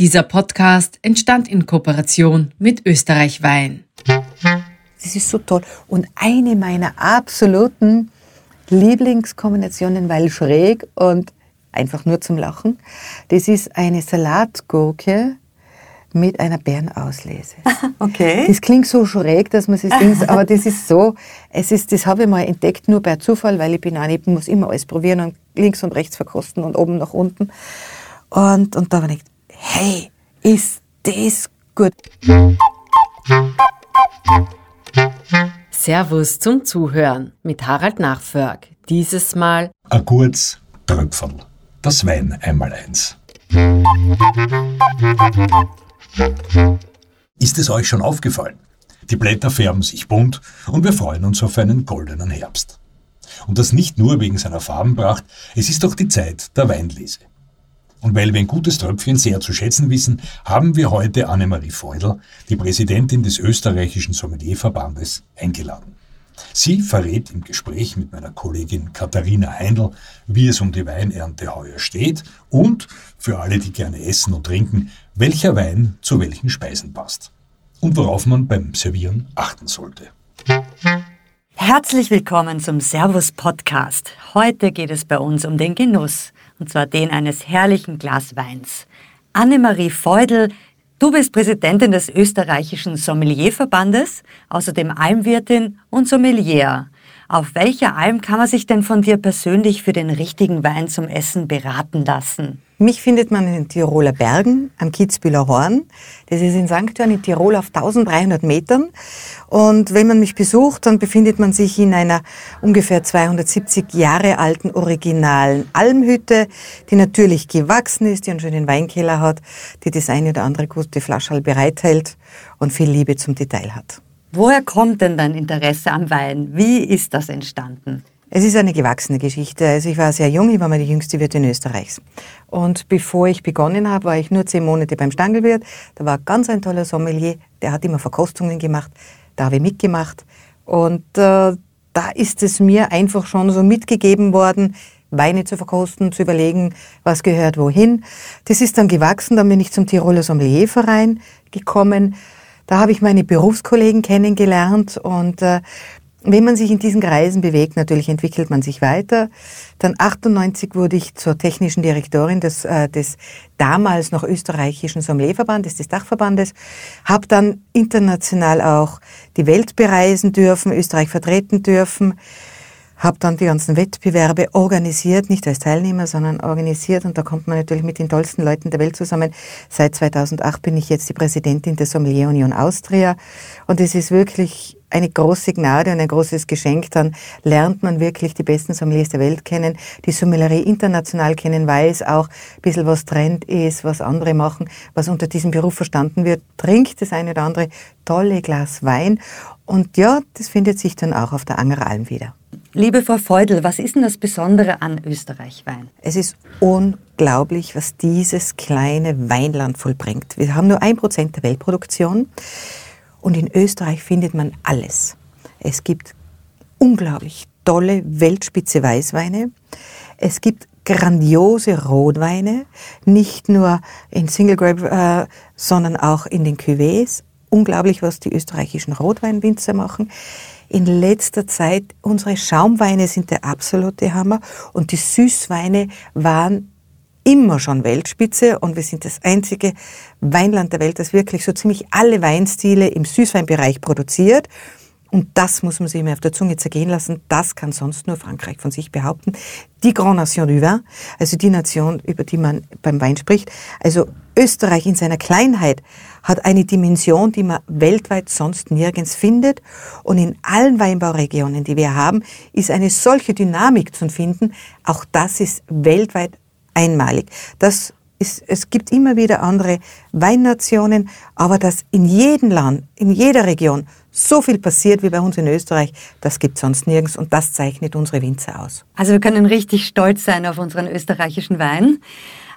Dieser Podcast entstand in Kooperation mit Österreich Wein. Das ist so toll. Und eine meiner absoluten Lieblingskombinationen, weil schräg und einfach nur zum Lachen, das ist eine Salatgurke mit einer Bärenauslese. Okay. Das klingt so schräg, dass man sich denkt, aber das ist so, es ist, das habe ich mal entdeckt, nur per Zufall, weil ich bin auch nicht, muss immer alles probieren und links und rechts verkosten und oben nach unten. Und, und da habe ich gedacht, hey, ist das gut. Servus zum Zuhören mit Harald Nachförg. Dieses Mal Ein kurz Tröpferl. Das Wein einmal eins. Ist es euch schon aufgefallen? Die Blätter färben sich bunt und wir freuen uns auf einen goldenen Herbst. Und das nicht nur wegen seiner Farbenpracht, es ist doch die Zeit der Weinlese. Und weil wir ein gutes Tröpfchen sehr zu schätzen wissen, haben wir heute Annemarie Feudel, die Präsidentin des österreichischen Sommelierverbandes, eingeladen. Sie verrät im Gespräch mit meiner Kollegin Katharina Heindl, wie es um die Weinernte heuer steht und, für alle, die gerne essen und trinken, welcher Wein zu welchen Speisen passt. Und worauf man beim Servieren achten sollte. Herzlich willkommen zum Servus Podcast. Heute geht es bei uns um den Genuss, und zwar den eines herrlichen Glas Weins. Annemarie Feudel, du bist Präsidentin des österreichischen Sommelierverbandes, außerdem Almwirtin und Sommelier. Auf welcher Alm kann man sich denn von dir persönlich für den richtigen Wein zum Essen beraten lassen? Mich findet man in den Tiroler Bergen am Kitzbühler Horn. Das ist in St. Johann in Tirol auf 1300 Metern. Und wenn man mich besucht, dann befindet man sich in einer ungefähr 270 Jahre alten originalen Almhütte, die natürlich gewachsen ist, die einen schönen Weinkeller hat, die das eine oder andere gute Flasche bereithält und viel Liebe zum Detail hat. Woher kommt denn dein Interesse am Wein? Wie ist das entstanden? Es ist eine gewachsene Geschichte. Also ich war sehr jung, ich war mal die jüngste Wirtin Österreichs. Und bevor ich begonnen habe, war ich nur zehn Monate beim Stangelwirt. Da war ganz ein toller Sommelier, der hat immer Verkostungen gemacht. Da habe ich mitgemacht. Und äh, da ist es mir einfach schon so mitgegeben worden, Weine zu verkosten, zu überlegen, was gehört wohin. Das ist dann gewachsen, dann bin ich zum Tiroler Sommelierverein gekommen. Da habe ich meine Berufskollegen kennengelernt und äh, wenn man sich in diesen Kreisen bewegt, natürlich entwickelt man sich weiter. Dann 98 wurde ich zur technischen Direktorin des, äh, des damals noch österreichischen Sommelierverbandes, des Dachverbandes, habe dann international auch die Welt bereisen dürfen, Österreich vertreten dürfen, habe dann die ganzen Wettbewerbe organisiert, nicht als Teilnehmer, sondern organisiert und da kommt man natürlich mit den tollsten Leuten der Welt zusammen. Seit 2008 bin ich jetzt die Präsidentin der Sommelier Union Austria und es ist wirklich eine große Gnade und ein großes Geschenk. Dann lernt man wirklich die besten Sommeliers der Welt kennen, die Sommelerie international kennen, weiß auch ein bisschen, was Trend ist, was andere machen, was unter diesem Beruf verstanden wird. Trinkt das eine oder andere tolle Glas Wein. Und ja, das findet sich dann auch auf der Angeralm wieder. Liebe Frau Feudel, was ist denn das Besondere an Österreich-Wein? Es ist unglaublich, was dieses kleine Weinland vollbringt. Wir haben nur ein Prozent der Weltproduktion. Und in Österreich findet man alles. Es gibt unglaublich tolle Weltspitze Weißweine. Es gibt grandiose Rotweine, nicht nur in Single Grape, äh, sondern auch in den Cuvées. Unglaublich, was die österreichischen Rotweinwinzer machen. In letzter Zeit, unsere Schaumweine sind der absolute Hammer und die Süßweine waren immer schon Weltspitze und wir sind das einzige Weinland der Welt, das wirklich so ziemlich alle Weinstile im Süßweinbereich produziert. Und das muss man sich immer auf der Zunge zergehen lassen. Das kann sonst nur Frankreich von sich behaupten. Die Grand Nation du Vin, also die Nation, über die man beim Wein spricht. Also Österreich in seiner Kleinheit hat eine Dimension, die man weltweit sonst nirgends findet. Und in allen Weinbauregionen, die wir haben, ist eine solche Dynamik zu finden. Auch das ist weltweit einmalig. Das ist, es gibt immer wieder andere Weinnationen, aber dass in jedem Land, in jeder Region so viel passiert wie bei uns in Österreich, das gibt sonst nirgends und das zeichnet unsere Winzer aus. Also wir können richtig stolz sein auf unseren österreichischen Wein.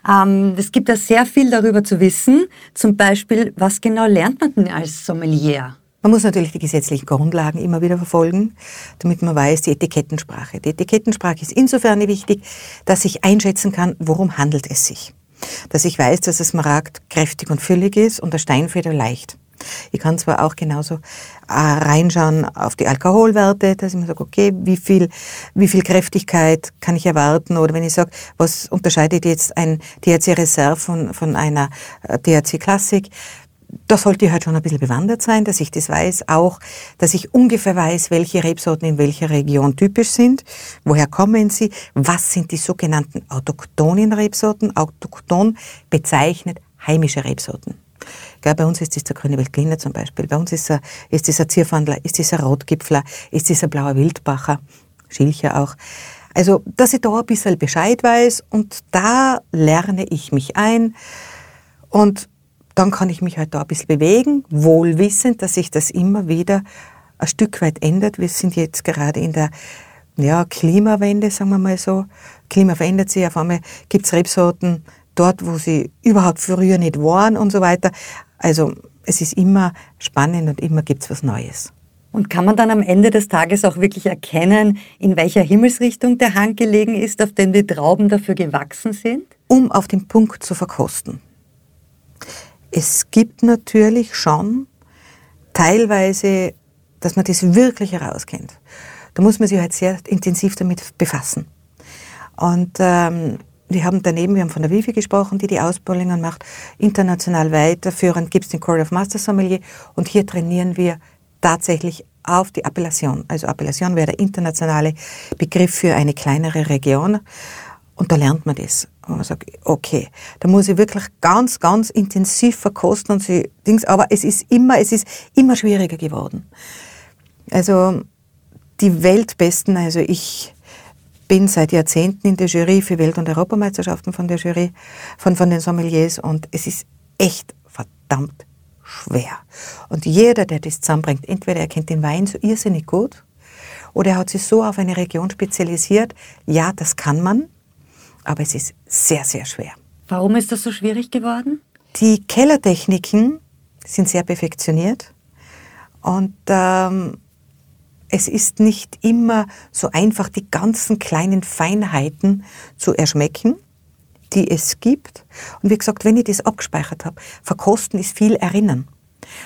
Ähm, es gibt da sehr viel darüber zu wissen. Zum Beispiel, was genau lernt man denn als Sommelier? Man muss natürlich die gesetzlichen Grundlagen immer wieder verfolgen, damit man weiß, die Etikettensprache. Die Etikettensprache ist insofern wichtig, dass ich einschätzen kann, worum handelt es sich. Dass ich weiß, dass das Smaragd kräftig und füllig ist und der Steinfeder leicht. Ich kann zwar auch genauso äh, reinschauen auf die Alkoholwerte, dass ich mir sage, okay, wie viel, wie viel Kräftigkeit kann ich erwarten? Oder wenn ich sage, was unterscheidet jetzt ein THC Reserve von, von einer äh, THC Classic? Da sollte ich halt schon ein bisschen bewandert sein, dass ich das weiß. Auch, dass ich ungefähr weiß, welche Rebsorten in welcher Region typisch sind. Woher kommen sie? Was sind die sogenannten autochthonen Rebsorten? Autochthon bezeichnet heimische Rebsorten. Gell, bei uns ist das der grüne Weltliner zum Beispiel. Bei uns ist, er, ist ein Zierfandler, ist das ein Rotgipfler, ist das ein blauer Wildbacher, Schilcher auch. Also, dass ich da ein bisschen Bescheid weiß und da lerne ich mich ein und dann kann ich mich halt da ein bisschen bewegen, wohl wissend, dass sich das immer wieder ein Stück weit ändert. Wir sind jetzt gerade in der ja, Klimawende, sagen wir mal so. Klima verändert sich, auf einmal gibt es Rebsorten dort, wo sie überhaupt früher nicht waren und so weiter. Also es ist immer spannend und immer gibt es was Neues. Und kann man dann am Ende des Tages auch wirklich erkennen, in welcher Himmelsrichtung der Hang gelegen ist, auf den die Trauben dafür gewachsen sind? Um auf den Punkt zu verkosten. Es gibt natürlich schon teilweise, dass man das wirklich herauskennt. Da muss man sich halt sehr intensiv damit befassen. Und ähm, wir haben daneben, wir haben von der WIFI gesprochen, die die Ausbildungen macht, international weiterführend gibt es den Core of Master Sommelier und hier trainieren wir tatsächlich auf die Appellation. Also Appellation wäre der internationale Begriff für eine kleinere Region und da lernt man das. Und man sagt, okay, da muss ich wirklich ganz, ganz intensiv verkosten und sie Dings, aber es ist immer, es ist immer schwieriger geworden. Also die Weltbesten, also ich bin seit Jahrzehnten in der Jury für Welt- und Europameisterschaften von der Jury, von, von den Sommeliers und es ist echt verdammt schwer. Und jeder, der das zusammenbringt, entweder er kennt den Wein so irrsinnig gut oder er hat sich so auf eine Region spezialisiert, ja, das kann man, aber es ist sehr, sehr schwer. Warum ist das so schwierig geworden? Die Kellertechniken sind sehr perfektioniert und ähm, es ist nicht immer so einfach, die ganzen kleinen Feinheiten zu erschmecken, die es gibt. Und wie gesagt, wenn ich das abgespeichert habe, verkosten ist viel erinnern.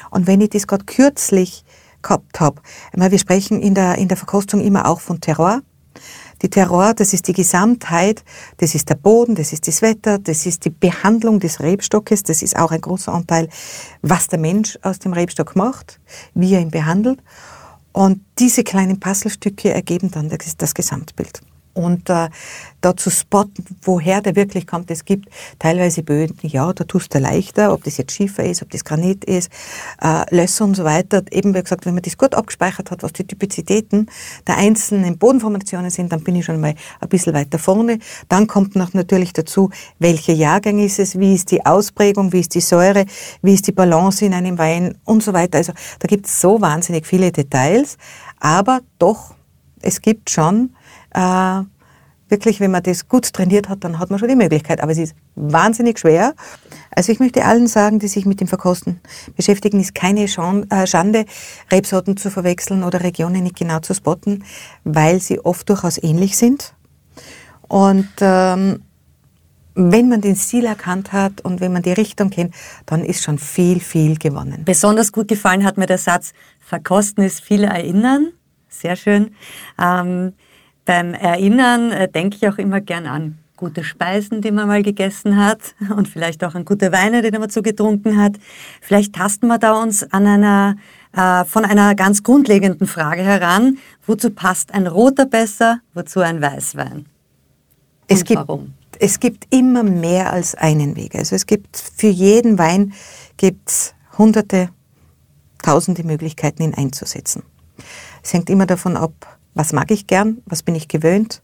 Und wenn ich das gerade kürzlich gehabt habe, wir sprechen in der, in der Verkostung immer auch von Terror. Die Terror, das ist die Gesamtheit, das ist der Boden, das ist das Wetter, das ist die Behandlung des Rebstockes, das ist auch ein großer Anteil, was der Mensch aus dem Rebstock macht, wie er ihn behandelt. Und diese kleinen Puzzlestücke ergeben dann das, das Gesamtbild und äh, da zu spotten, woher der wirklich kommt. Es gibt teilweise Böden, ja, da tust du leichter, ob das jetzt Schiefer ist, ob das Granit ist, äh, Lösser und so weiter. Eben wie gesagt, wenn man das gut abgespeichert hat, was die Typizitäten der einzelnen Bodenformationen sind, dann bin ich schon mal ein bisschen weiter vorne. Dann kommt noch natürlich dazu, welcher Jahrgang ist es, wie ist die Ausprägung, wie ist die Säure, wie ist die Balance in einem Wein und so weiter. Also da gibt es so wahnsinnig viele Details, aber doch, es gibt schon äh, wirklich, wenn man das gut trainiert hat, dann hat man schon die Möglichkeit. Aber es ist wahnsinnig schwer. Also ich möchte allen sagen, die sich mit dem Verkosten beschäftigen, ist keine äh, Schande, Rebsorten zu verwechseln oder Regionen nicht genau zu spotten, weil sie oft durchaus ähnlich sind. Und ähm, wenn man den Stil erkannt hat und wenn man die Richtung kennt, dann ist schon viel, viel gewonnen. Besonders gut gefallen hat mir der Satz, verkosten ist viel erinnern. Sehr schön. Ähm, beim Erinnern äh, denke ich auch immer gern an gute Speisen, die man mal gegessen hat und vielleicht auch an gute Weine, die man so getrunken hat. Vielleicht tasten wir da uns an einer, äh, von einer ganz grundlegenden Frage heran. Wozu passt ein roter besser, wozu ein Weißwein? Es gibt, warum? es gibt immer mehr als einen Weg. Also es gibt für jeden Wein gibt's hunderte, tausende Möglichkeiten, ihn einzusetzen. Es hängt immer davon ab, was mag ich gern, was bin ich gewöhnt,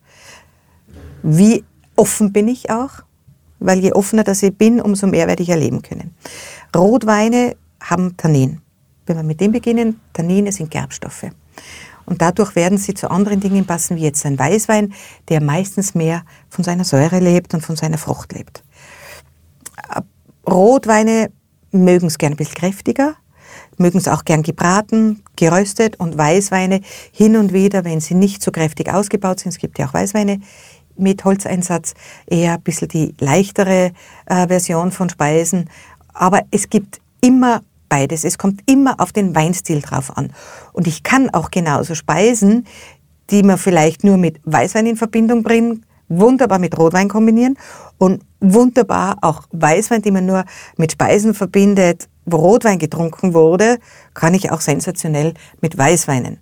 wie offen bin ich auch, weil je offener das ich bin, umso mehr werde ich erleben können. Rotweine haben Tannin. Wenn wir mit dem beginnen, Tannine sind Gerbstoffe. Und dadurch werden sie zu anderen Dingen passen, wie jetzt ein Weißwein, der meistens mehr von seiner Säure lebt und von seiner Frucht lebt. Rotweine mögen es gern ein bisschen kräftiger, mögen es auch gern gebraten, geröstet und Weißweine hin und wieder, wenn sie nicht so kräftig ausgebaut sind, es gibt ja auch Weißweine, mit Holzeinsatz, eher ein bisschen die leichtere äh, Version von Speisen. Aber es gibt immer beides. Es kommt immer auf den Weinstil drauf an. Und ich kann auch genauso Speisen, die man vielleicht nur mit Weißwein in Verbindung bringen, wunderbar mit Rotwein kombinieren und wunderbar auch Weißwein, die man nur mit Speisen verbindet, wo Rotwein getrunken wurde, kann ich auch sensationell mit Weißweinen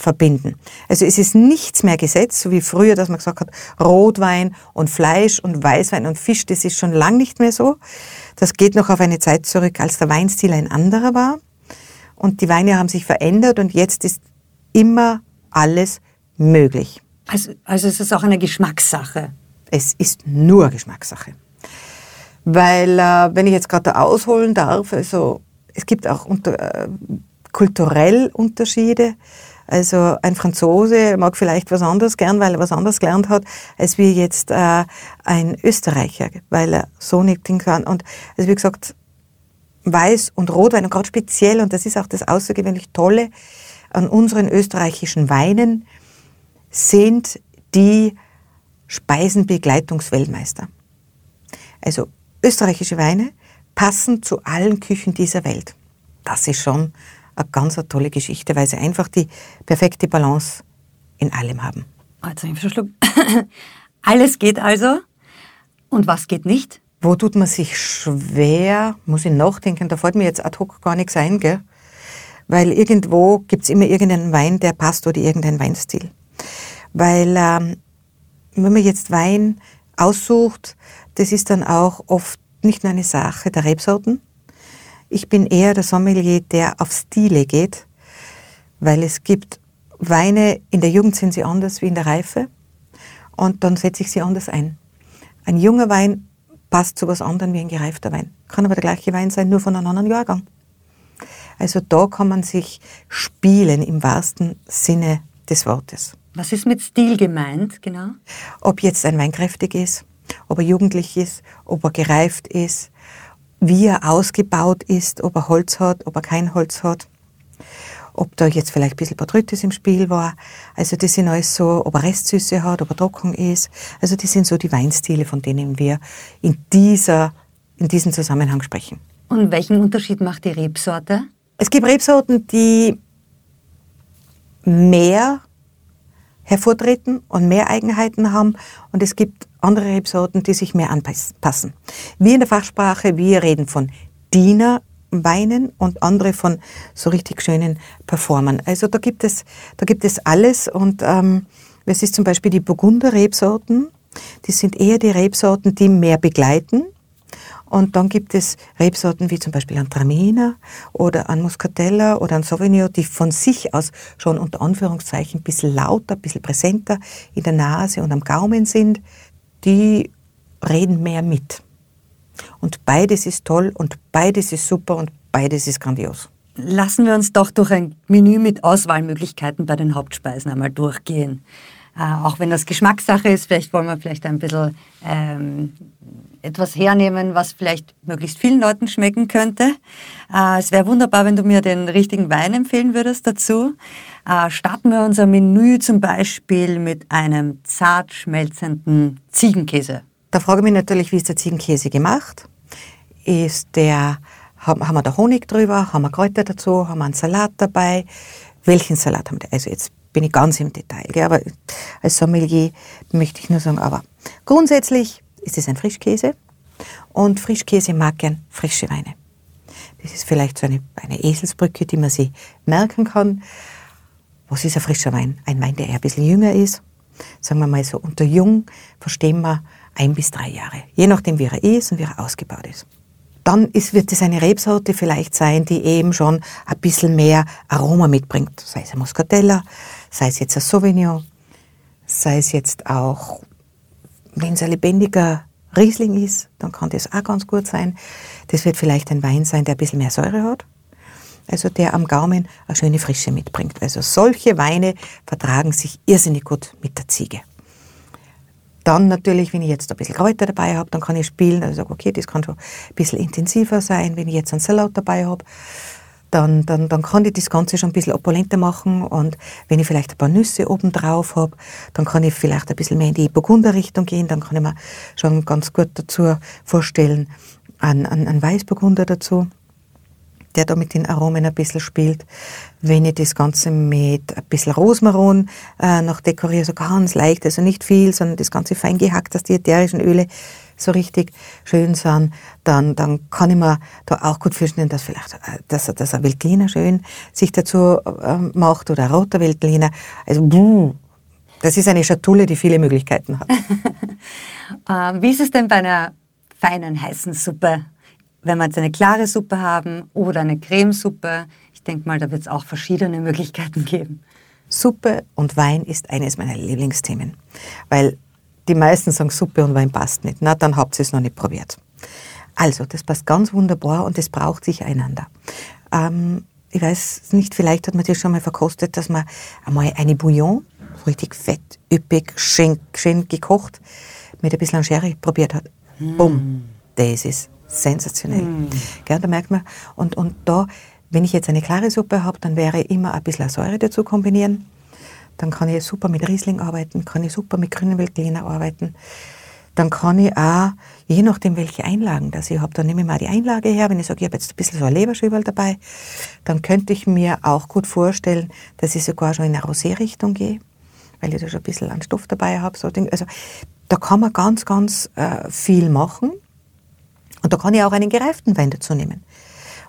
verbinden. Also es ist nichts mehr gesetzt, so wie früher, dass man gesagt hat, Rotwein und Fleisch und Weißwein und Fisch, das ist schon lang nicht mehr so. Das geht noch auf eine Zeit zurück, als der Weinstil ein anderer war. Und die Weine haben sich verändert und jetzt ist immer alles möglich. Also, also es ist auch eine Geschmackssache. Es ist nur Geschmackssache. Weil, äh, wenn ich jetzt gerade da ausholen darf, also es gibt auch unter, äh, kulturell Unterschiede. Also ein Franzose mag vielleicht was anderes gern, weil er was anderes gelernt hat, als wie jetzt äh, ein Österreicher, weil er so nicht kann. Und also wie gesagt, Weiß und Rotwein und gerade speziell, und das ist auch das außergewöhnlich Tolle an unseren österreichischen Weinen, sind die Speisenbegleitungsweltmeister. Also österreichische Weine passen zu allen Küchen dieser Welt. Das ist schon eine ganz eine tolle Geschichte, weil sie einfach die perfekte Balance in allem haben. Also ich verschluckt. Alles geht also. Und was geht nicht? Wo tut man sich schwer? Muss ich nachdenken, da fällt mir jetzt ad hoc gar nichts ein, gell? Weil irgendwo gibt es immer irgendeinen Wein, der passt oder irgendeinen Weinstil. Weil ähm, wenn man jetzt Wein aussucht, das ist dann auch oft nicht nur eine Sache der Rebsorten, ich bin eher der Sommelier, der auf Stile geht, weil es gibt Weine, in der Jugend sind sie anders wie in der Reife und dann setze ich sie anders ein. Ein junger Wein passt zu was anderem wie ein gereifter Wein. Kann aber der gleiche Wein sein, nur von einem anderen Jahrgang. Also da kann man sich spielen im wahrsten Sinne des Wortes. Was ist mit Stil gemeint, genau? Ob jetzt ein Wein kräftig ist, ob er jugendlich ist, ob er gereift ist, wie er ausgebaut ist, ob er Holz hat, ob er kein Holz hat, ob da jetzt vielleicht ein bisschen Botrytis im Spiel war. Also das sind alles so, ob er Restsüße hat, ob er trocken ist. Also das sind so die Weinstile, von denen wir in, dieser, in diesem Zusammenhang sprechen. Und welchen Unterschied macht die Rebsorte? Es gibt Rebsorten, die mehr hervortreten und mehr Eigenheiten haben. Und es gibt andere Rebsorten, die sich mehr anpassen. Wir in der Fachsprache, wir reden von Dienerweinen und andere von so richtig schönen Performern. Also da gibt es, da gibt es alles und ähm, es ist zum Beispiel die Burgunder-Rebsorten. Die sind eher die Rebsorten, die mehr begleiten und dann gibt es Rebsorten wie zum Beispiel ein Traminer oder ein Muscatella oder ein Sauvignon, die von sich aus schon unter Anführungszeichen ein bisschen lauter, ein bisschen präsenter in der Nase und am Gaumen sind. Die reden mehr mit. Und beides ist toll und beides ist super und beides ist grandios. Lassen wir uns doch durch ein Menü mit Auswahlmöglichkeiten bei den Hauptspeisen einmal durchgehen. Äh, auch wenn das Geschmackssache ist, vielleicht wollen wir vielleicht ein bisschen ähm, etwas hernehmen, was vielleicht möglichst vielen Leuten schmecken könnte. Äh, es wäre wunderbar, wenn du mir den richtigen Wein empfehlen würdest dazu. Äh, starten wir unser Menü zum Beispiel mit einem zart schmelzenden Ziegenkäse. Da frage ich mich natürlich, wie ist der Ziegenkäse gemacht? Ist der, haben, haben wir da Honig drüber? Haben wir Kräuter dazu? Haben wir einen Salat dabei? Welchen Salat haben wir? Also jetzt bin ich ganz im Detail, gell? aber als Sommelier möchte ich nur sagen, aber grundsätzlich ist es ein Frischkäse und Frischkäse mag gern frische Weine. Das ist vielleicht so eine, eine Eselsbrücke, die man sich merken kann. Was ist ein frischer Wein? Ein Wein, der eher ein bisschen jünger ist. Sagen wir mal so, unter jung verstehen wir ein bis drei Jahre. Je nachdem, wie er ist und wie er ausgebaut ist. Dann ist, wird es eine Rebsorte vielleicht sein, die eben schon ein bisschen mehr Aroma mitbringt. Sei es ein Muscatella, sei es jetzt ein Sauvignon, sei es jetzt auch wenn es ein lebendiger Riesling ist, dann kann das auch ganz gut sein. Das wird vielleicht ein Wein sein, der ein bisschen mehr Säure hat. Also der am Gaumen eine schöne Frische mitbringt. Also solche Weine vertragen sich irrsinnig gut mit der Ziege. Dann natürlich, wenn ich jetzt ein bisschen Kräuter dabei habe, dann kann ich spielen. Also sage, okay, das kann schon ein bisschen intensiver sein. Wenn ich jetzt einen Salat dabei habe, dann, dann, dann kann ich das Ganze schon ein bisschen opulenter machen und wenn ich vielleicht ein paar Nüsse oben drauf habe, dann kann ich vielleicht ein bisschen mehr in die Burgunder-Richtung gehen, dann kann ich mir schon ganz gut dazu vorstellen, einen, einen, einen Weißburgunder dazu der da mit den Aromen ein bisschen spielt. Wenn ich das Ganze mit ein bisschen Rosmaron äh, noch dekoriere, so ganz leicht, also nicht viel, sondern das Ganze fein gehackt, dass die ätherischen Öle so richtig schön sind, dann, dann kann ich mir da auch gut vorstellen, dass vielleicht, äh, dass, dass ein Veltliner schön sich dazu äh, macht oder ein roter Veltliner. Also, buh, das ist eine Schatulle, die viele Möglichkeiten hat. ähm, wie ist es denn bei einer feinen, heißen Suppe? wenn wir jetzt eine klare Suppe haben oder eine Cremesuppe, ich denke mal, da wird es auch verschiedene Möglichkeiten geben. Suppe und Wein ist eines meiner Lieblingsthemen, weil die meisten sagen, Suppe und Wein passt nicht. Na, dann habt ihr es noch nicht probiert. Also, das passt ganz wunderbar und es braucht sich einander. Ähm, ich weiß nicht, vielleicht hat man das schon mal verkostet, dass man einmal eine Bouillon, richtig fett, üppig, schön, schön gekocht, mit ein bisschen Sherry probiert hat. Mm. Bumm, das ist sensationell. Mm. Gell, da merkt man, und, und da, wenn ich jetzt eine klare Suppe habe, dann wäre immer ein bisschen Säure dazu kombinieren. Dann kann ich super mit Riesling arbeiten, kann ich super mit grünen arbeiten. Dann kann ich auch, je nachdem, welche Einlagen das ich habe, dann nehme ich mal die Einlage her. Wenn ich sage, ich habe jetzt ein bisschen so ein Leberschübel dabei, dann könnte ich mir auch gut vorstellen, dass ich sogar schon in eine Rosé-Richtung gehe, weil ich da schon ein bisschen an Stoff dabei habe. So also da kann man ganz, ganz äh, viel machen. Und da kann ich auch einen gereiften Wein dazu nehmen.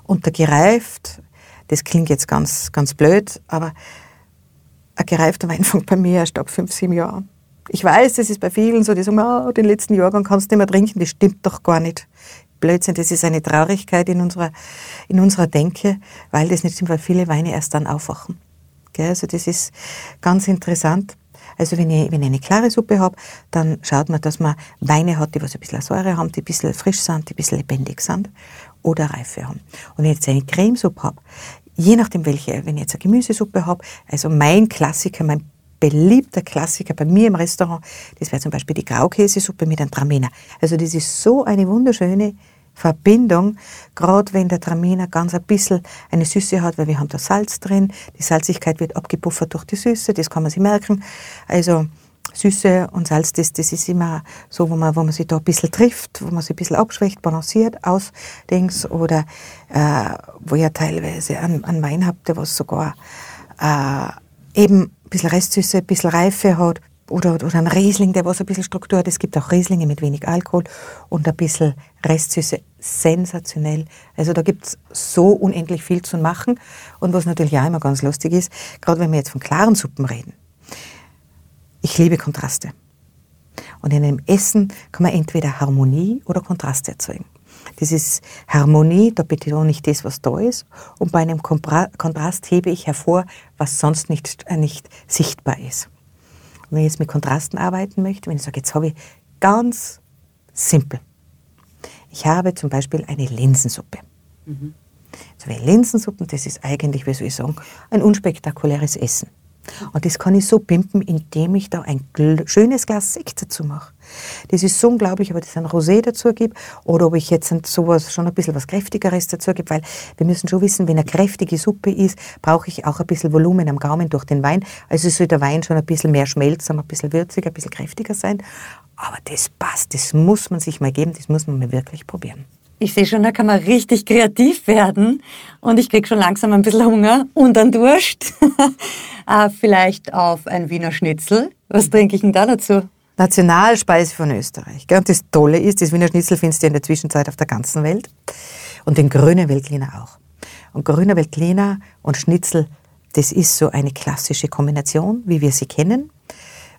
Und der gereift, das klingt jetzt ganz, ganz blöd, aber ein gereifter Wein fängt bei mir erst ab fünf, sieben Jahren Ich weiß, das ist bei vielen so, die sagen, oh, den letzten Jahrgang kannst du nicht mehr trinken, das stimmt doch gar nicht. Blödsinn, das ist eine Traurigkeit in unserer, in unserer Denke, weil das nicht stimmt, weil viele Weine erst dann aufwachen. Also das ist ganz interessant. Also wenn ich, wenn ich eine klare Suppe habe, dann schaut man, dass man Weine hat, die was ein bisschen Säure haben, die ein bisschen frisch sind, die ein bisschen lebendig sind oder Reife haben. Und wenn ich jetzt eine Cremesuppe habe, je nachdem welche, wenn ich jetzt eine Gemüsesuppe habe, also mein Klassiker, mein beliebter Klassiker bei mir im Restaurant, das wäre zum Beispiel die Graukäsesuppe mit einem Traminer. Also das ist so eine wunderschöne Verbindung, gerade wenn der Traminer ganz ein bisschen eine Süße hat, weil wir haben da Salz drin. Die Salzigkeit wird abgepuffert durch die Süße, das kann man sich merken. Also Süße und Salz, das, das ist immer so, wo man, wo man sich da ein bisschen trifft, wo man sich ein bisschen abschwächt, balanciert, ausdenkt oder äh, wo ihr teilweise einen, einen Wein habt, der was sogar äh, eben ein bisschen Restsüße, ein bisschen Reife hat oder, oder ein Riesling, der was ein bisschen Struktur hat. Es gibt auch Rieslinge mit wenig Alkohol und ein bisschen Restsüße. Sensationell. Also da gibt es so unendlich viel zu machen. Und was natürlich auch immer ganz lustig ist, gerade wenn wir jetzt von klaren Suppen reden. Ich liebe Kontraste. Und in einem Essen kann man entweder Harmonie oder Kontraste erzeugen. Das ist Harmonie, da betone ich das, was da ist. Und bei einem Kontrast hebe ich hervor, was sonst nicht, äh, nicht sichtbar ist wenn ich jetzt mit Kontrasten arbeiten möchte, wenn ich sage, jetzt habe ich ganz simpel. Ich habe zum Beispiel eine Linsensuppe. Mhm. So also Linsensuppen, das ist eigentlich, wie soll ich sagen, ein unspektakuläres Essen. Und das kann ich so pimpen, indem ich da ein schönes Glas Sekt dazu mache. Das ist so unglaublich, ob ich das ein Rosé dazu gebe oder ob ich jetzt sowas schon ein bisschen was Kräftigeres dazu gebe, weil wir müssen schon wissen, wenn eine kräftige Suppe ist, brauche ich auch ein bisschen Volumen am Gaumen durch den Wein. Also soll der Wein schon ein bisschen mehr schmelzen, ein bisschen würziger, ein bisschen kräftiger sein. Aber das passt, das muss man sich mal geben, das muss man mal wirklich probieren. Ich sehe schon, da kann man richtig kreativ werden und ich kriege schon langsam ein bisschen Hunger und einen Durst. äh, vielleicht auf ein Wiener Schnitzel. Was trinke ich denn da dazu? Nationalspeise von Österreich. Und das Tolle ist, das Wiener Schnitzel findest du in der Zwischenzeit auf der ganzen Welt und den grünen Weltliner auch. Und grüner Weltliner und Schnitzel, das ist so eine klassische Kombination, wie wir sie kennen,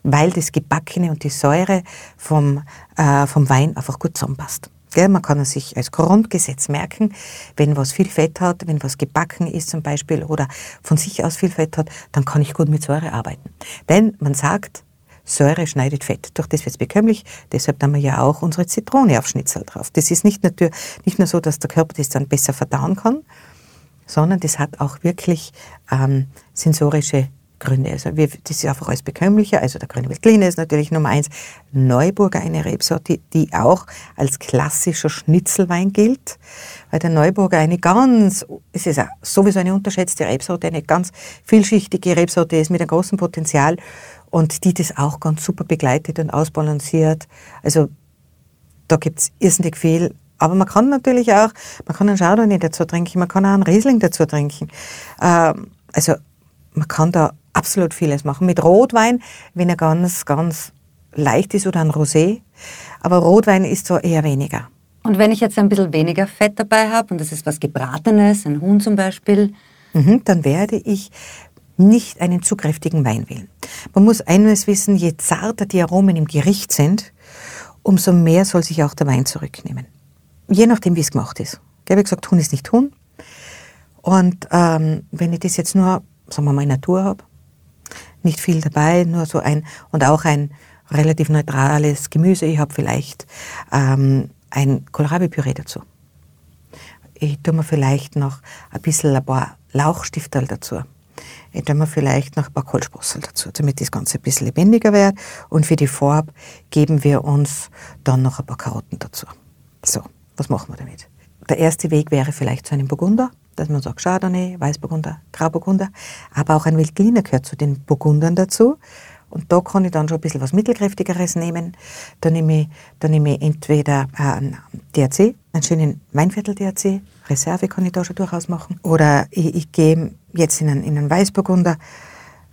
weil das Gebackene und die Säure vom, äh, vom Wein einfach gut zusammenpasst. Gell, man kann es sich als Grundgesetz merken, wenn was viel Fett hat, wenn was gebacken ist zum Beispiel oder von sich aus viel Fett hat, dann kann ich gut mit Säure arbeiten. Denn man sagt, Säure schneidet Fett. Durch das wird es bekömmlich. Deshalb haben wir ja auch unsere Zitrone auf Schnitzel drauf. Das ist nicht, nur, nicht nur so, dass der Körper das dann besser verdauen kann, sondern das hat auch wirklich ähm, sensorische Gründe. Also wir, das ist einfach alles bekömmlicher. Also der Grüne Veltliner ist natürlich Nummer eins. Neuburger eine Rebsorte, die auch als klassischer Schnitzelwein gilt. Weil der Neuburger eine ganz, es ist sowieso eine unterschätzte Rebsorte, eine ganz vielschichtige Rebsorte ist mit einem großen Potenzial und die das auch ganz super begleitet und ausbalanciert. Also da gibt's irrsinnig viel. Aber man kann natürlich auch, man kann einen Chardonnay dazu trinken, man kann auch einen Riesling dazu trinken. Ähm, also man kann da absolut vieles machen. Mit Rotwein, wenn er ganz, ganz leicht ist oder ein Rosé. Aber Rotwein ist so eher weniger. Und wenn ich jetzt ein bisschen weniger Fett dabei habe und das ist was Gebratenes, ein Huhn zum Beispiel, mhm, dann werde ich nicht einen zu kräftigen Wein wählen. Man muss eines wissen, je zarter die Aromen im Gericht sind, umso mehr soll sich auch der Wein zurücknehmen. Je nachdem, wie es gemacht ist. Ich habe gesagt, Huhn ist nicht Huhn. Und ähm, wenn ich das jetzt nur, sagen wir mal, Natur habe, nicht viel dabei, nur so ein, und auch ein relativ neutrales Gemüse. Ich habe vielleicht ähm, ein Kohlrabi-Püree dazu. Ich tue mir vielleicht noch ein bisschen ein paar Lauchstifterl dazu. Ich tue mir vielleicht noch ein paar Kohlsprossel dazu, damit das Ganze ein bisschen lebendiger wird. Und für die Farbe geben wir uns dann noch ein paar Karotten dazu. So, was machen wir damit? Der erste Weg wäre vielleicht zu einem Burgunder dass man sagt Chardonnay, Weißburgunder, Grauburgunder, aber auch ein Veltliner gehört zu den Burgundern dazu. Und da kann ich dann schon ein bisschen was Mittelkräftigeres nehmen. Da nehme ich, da nehme ich entweder einen DRC, einen schönen Weinviertel-DRC, Reserve kann ich da schon durchaus machen. Oder ich, ich gehe jetzt in einen, in einen Weißburgunder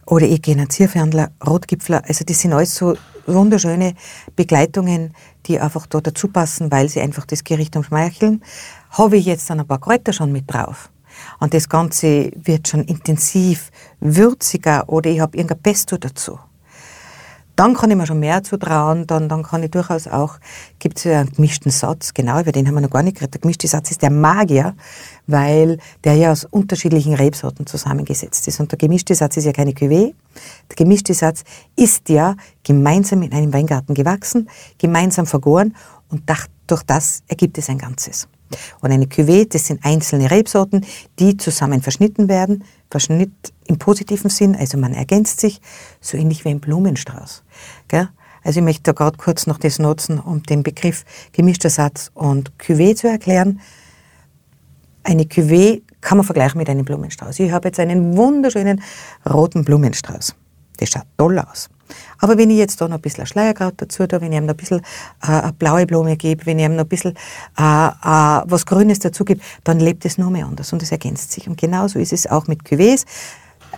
oder ich gehe in einen Zierferndler, Rotgipfler. Also das sind alles so wunderschöne Begleitungen, die einfach da dazu passen, weil sie einfach das Gericht umschmeicheln habe ich jetzt dann ein paar Kräuter schon mit drauf. Und das Ganze wird schon intensiv würziger oder ich habe irgendein Pesto dazu. Dann kann ich mir schon mehr zutrauen, dann, dann kann ich durchaus auch, gibt es ja einen gemischten Satz, genau, über den haben wir noch gar nicht geredet. Der gemischte Satz ist der Magier, weil der ja aus unterschiedlichen Rebsorten zusammengesetzt ist. Und der gemischte Satz ist ja keine Cuvée. Der gemischte Satz ist ja gemeinsam in einem Weingarten gewachsen, gemeinsam vergoren und durch das ergibt es ein Ganzes. Und eine Cuvée, das sind einzelne Rebsorten, die zusammen verschnitten werden. Verschnitt im positiven Sinn, also man ergänzt sich, so ähnlich wie ein Blumenstrauß. Gell? Also ich möchte da gerade kurz noch das nutzen, um den Begriff gemischter Satz und Cuvée zu erklären. Eine Cuvée kann man vergleichen mit einem Blumenstrauß. Ich habe jetzt einen wunderschönen roten Blumenstrauß. Das schaut toll aus. Aber wenn ich jetzt da noch ein bisschen Schleierkraut dazu tue, wenn ich ihm noch ein bisschen äh, eine blaue Blume gebe, wenn ich ihm noch ein bisschen äh, äh, was Grünes dazu gebe, dann lebt es noch mehr anders und es ergänzt sich. Und genauso ist es auch mit Cuvées.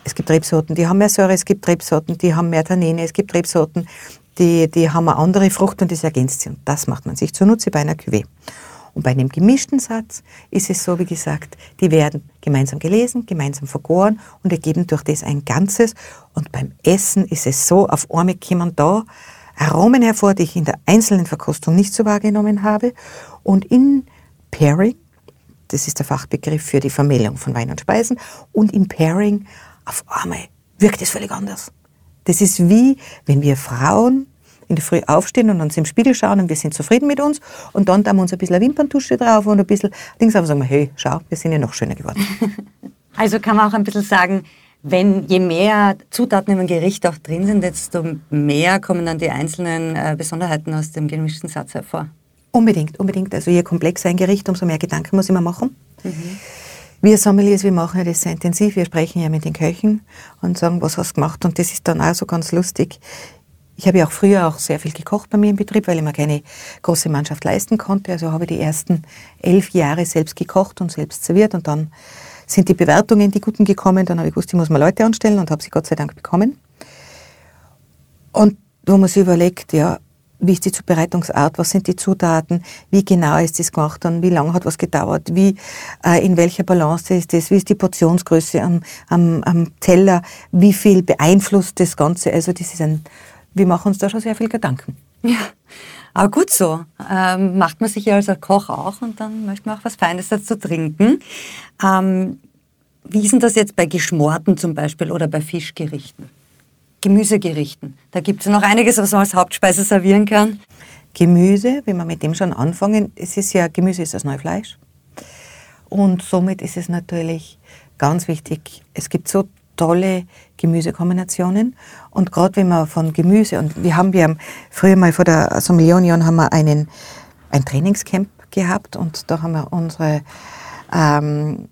Es gibt Rebsorten, die haben mehr Säure, es gibt Rebsorten, die haben mehr Tannine, es gibt Rebsorten, die, die haben eine andere Frucht und das ergänzt sich. Und das macht man sich zunutze bei einer Cuvée. Und bei einem gemischten Satz ist es so, wie gesagt, die werden gemeinsam gelesen, gemeinsam vergoren und ergeben durch das ein Ganzes. Und beim Essen ist es so, auf einmal kommen da Aromen hervor, die ich in der einzelnen Verkostung nicht so wahrgenommen habe. Und in Pairing, das ist der Fachbegriff für die Vermählung von Wein und Speisen, und in Pairing auf einmal wirkt es völlig anders. Das ist wie, wenn wir Frauen in der Früh aufstehen und uns im Spiegel schauen und wir sind zufrieden mit uns und dann tun wir uns ein bisschen Wimperntusche drauf und ein bisschen Dings und sagen, hey, schau, wir sind ja noch schöner geworden. Also kann man auch ein bisschen sagen, wenn je mehr Zutaten im Gericht auch drin sind, desto mehr kommen dann die einzelnen äh, Besonderheiten aus dem gemischten Satz hervor. Unbedingt, unbedingt. Also je komplexer ein Gericht, umso mehr Gedanken muss ich mir machen. Mhm. Wir Sommeliers, wir machen ja das sehr intensiv. Wir sprechen ja mit den Köchen und sagen, was hast du gemacht? Und das ist dann auch so ganz lustig. Ich habe ja auch früher auch sehr viel gekocht bei mir im Betrieb, weil ich mir keine große Mannschaft leisten konnte. Also habe ich die ersten elf Jahre selbst gekocht und selbst serviert und dann sind die Bewertungen, die guten gekommen. Dann habe ich gewusst, ich muss mal Leute anstellen und habe sie Gott sei Dank bekommen. Und wo man sich überlegt, ja, wie ist die Zubereitungsart, was sind die Zutaten, wie genau ist das gemacht und wie lange hat was gedauert, wie, äh, in welcher Balance ist das, wie ist die Portionsgröße am, am, am Teller, wie viel beeinflusst das Ganze. Also das ist ein wir machen uns da schon sehr viel Gedanken. Ja, aber gut so. Ähm, macht man sich ja als Koch auch und dann möchte man auch was Feines dazu trinken. Ähm, wie ist denn das jetzt bei Geschmorten zum Beispiel oder bei Fischgerichten? Gemüsegerichten. Da gibt es noch einiges, was man als Hauptspeise servieren kann. Gemüse, wenn wir mit dem schon anfangen, es ist ja, Gemüse ist das neue Fleisch. Und somit ist es natürlich ganz wichtig, es gibt so tolle Gemüsekombinationen. Und gerade wenn man von Gemüse, und wir haben, wir früher mal vor der Sommelier Union haben wir einen, ein Trainingscamp gehabt und da haben wir unsere, ähm,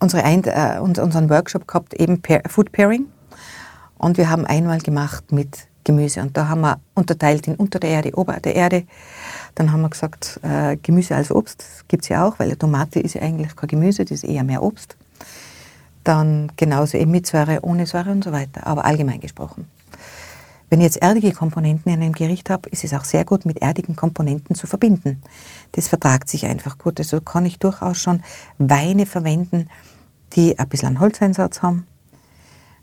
unsere ein, äh, unseren Workshop gehabt, eben Pair, Food Pairing. Und wir haben einmal gemacht mit Gemüse. Und da haben wir unterteilt in unter der Erde, ober der Erde. Dann haben wir gesagt, äh, Gemüse als Obst gibt es ja auch, weil eine Tomate ist ja eigentlich kein Gemüse, das ist eher mehr Obst. Dann genauso eben mit Säure, ohne Säure und so weiter, aber allgemein gesprochen. Wenn ich jetzt erdige Komponenten in einem Gericht habe, ist es auch sehr gut, mit erdigen Komponenten zu verbinden. Das vertragt sich einfach gut. Also kann ich durchaus schon Weine verwenden, die ein bisschen einen Holzeinsatz haben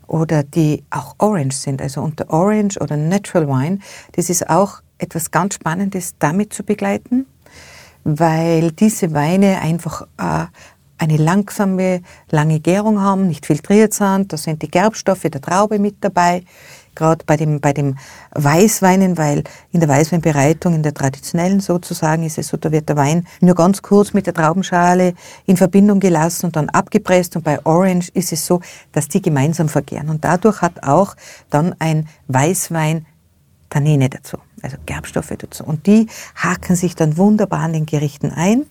oder die auch Orange sind. Also unter Orange oder Natural Wine, das ist auch etwas ganz Spannendes damit zu begleiten, weil diese Weine einfach äh, eine langsame, lange Gärung haben, nicht filtriert sind. Da sind die Gerbstoffe der Traube mit dabei. Gerade bei dem, bei dem Weißweinen, weil in der Weißweinbereitung, in der traditionellen sozusagen, ist es so, da wird der Wein nur ganz kurz mit der Traubenschale in Verbindung gelassen und dann abgepresst. Und bei Orange ist es so, dass die gemeinsam vergären. Und dadurch hat auch dann ein Weißwein Tannine dazu, also Gerbstoffe dazu. Und die haken sich dann wunderbar an den Gerichten ein.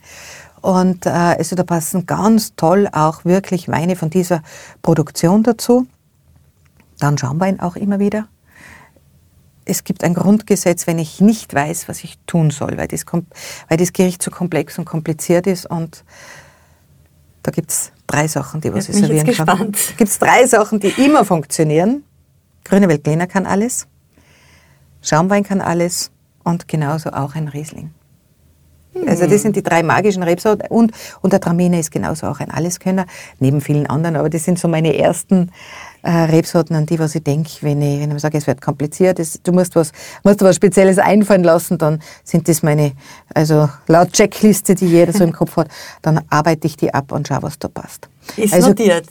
Und äh, also da passen ganz toll auch wirklich Weine von dieser Produktion dazu. Dann Schaumwein auch immer wieder. Es gibt ein Grundgesetz, wenn ich nicht weiß, was ich tun soll, weil das, weil das Gericht so komplex und kompliziert ist. Und da gibt es drei Sachen, die was ich servieren jetzt kann. Gibt es drei Sachen, die immer funktionieren. Grüne Veltliner kann alles. Schaumwein kann alles und genauso auch ein Riesling. Also das sind die drei magischen Rebsorten und, und der Traminer ist genauso auch ein Alleskönner, neben vielen anderen, aber das sind so meine ersten äh, Rebsorten, an die was ich denke, wenn ich, wenn ich sage, es wird kompliziert, das, du musst was, musst was Spezielles einfallen lassen, dann sind das meine, also laut Checkliste, die jeder so im Kopf hat, dann arbeite ich die ab und schaue, was da passt. Ist also, notiert.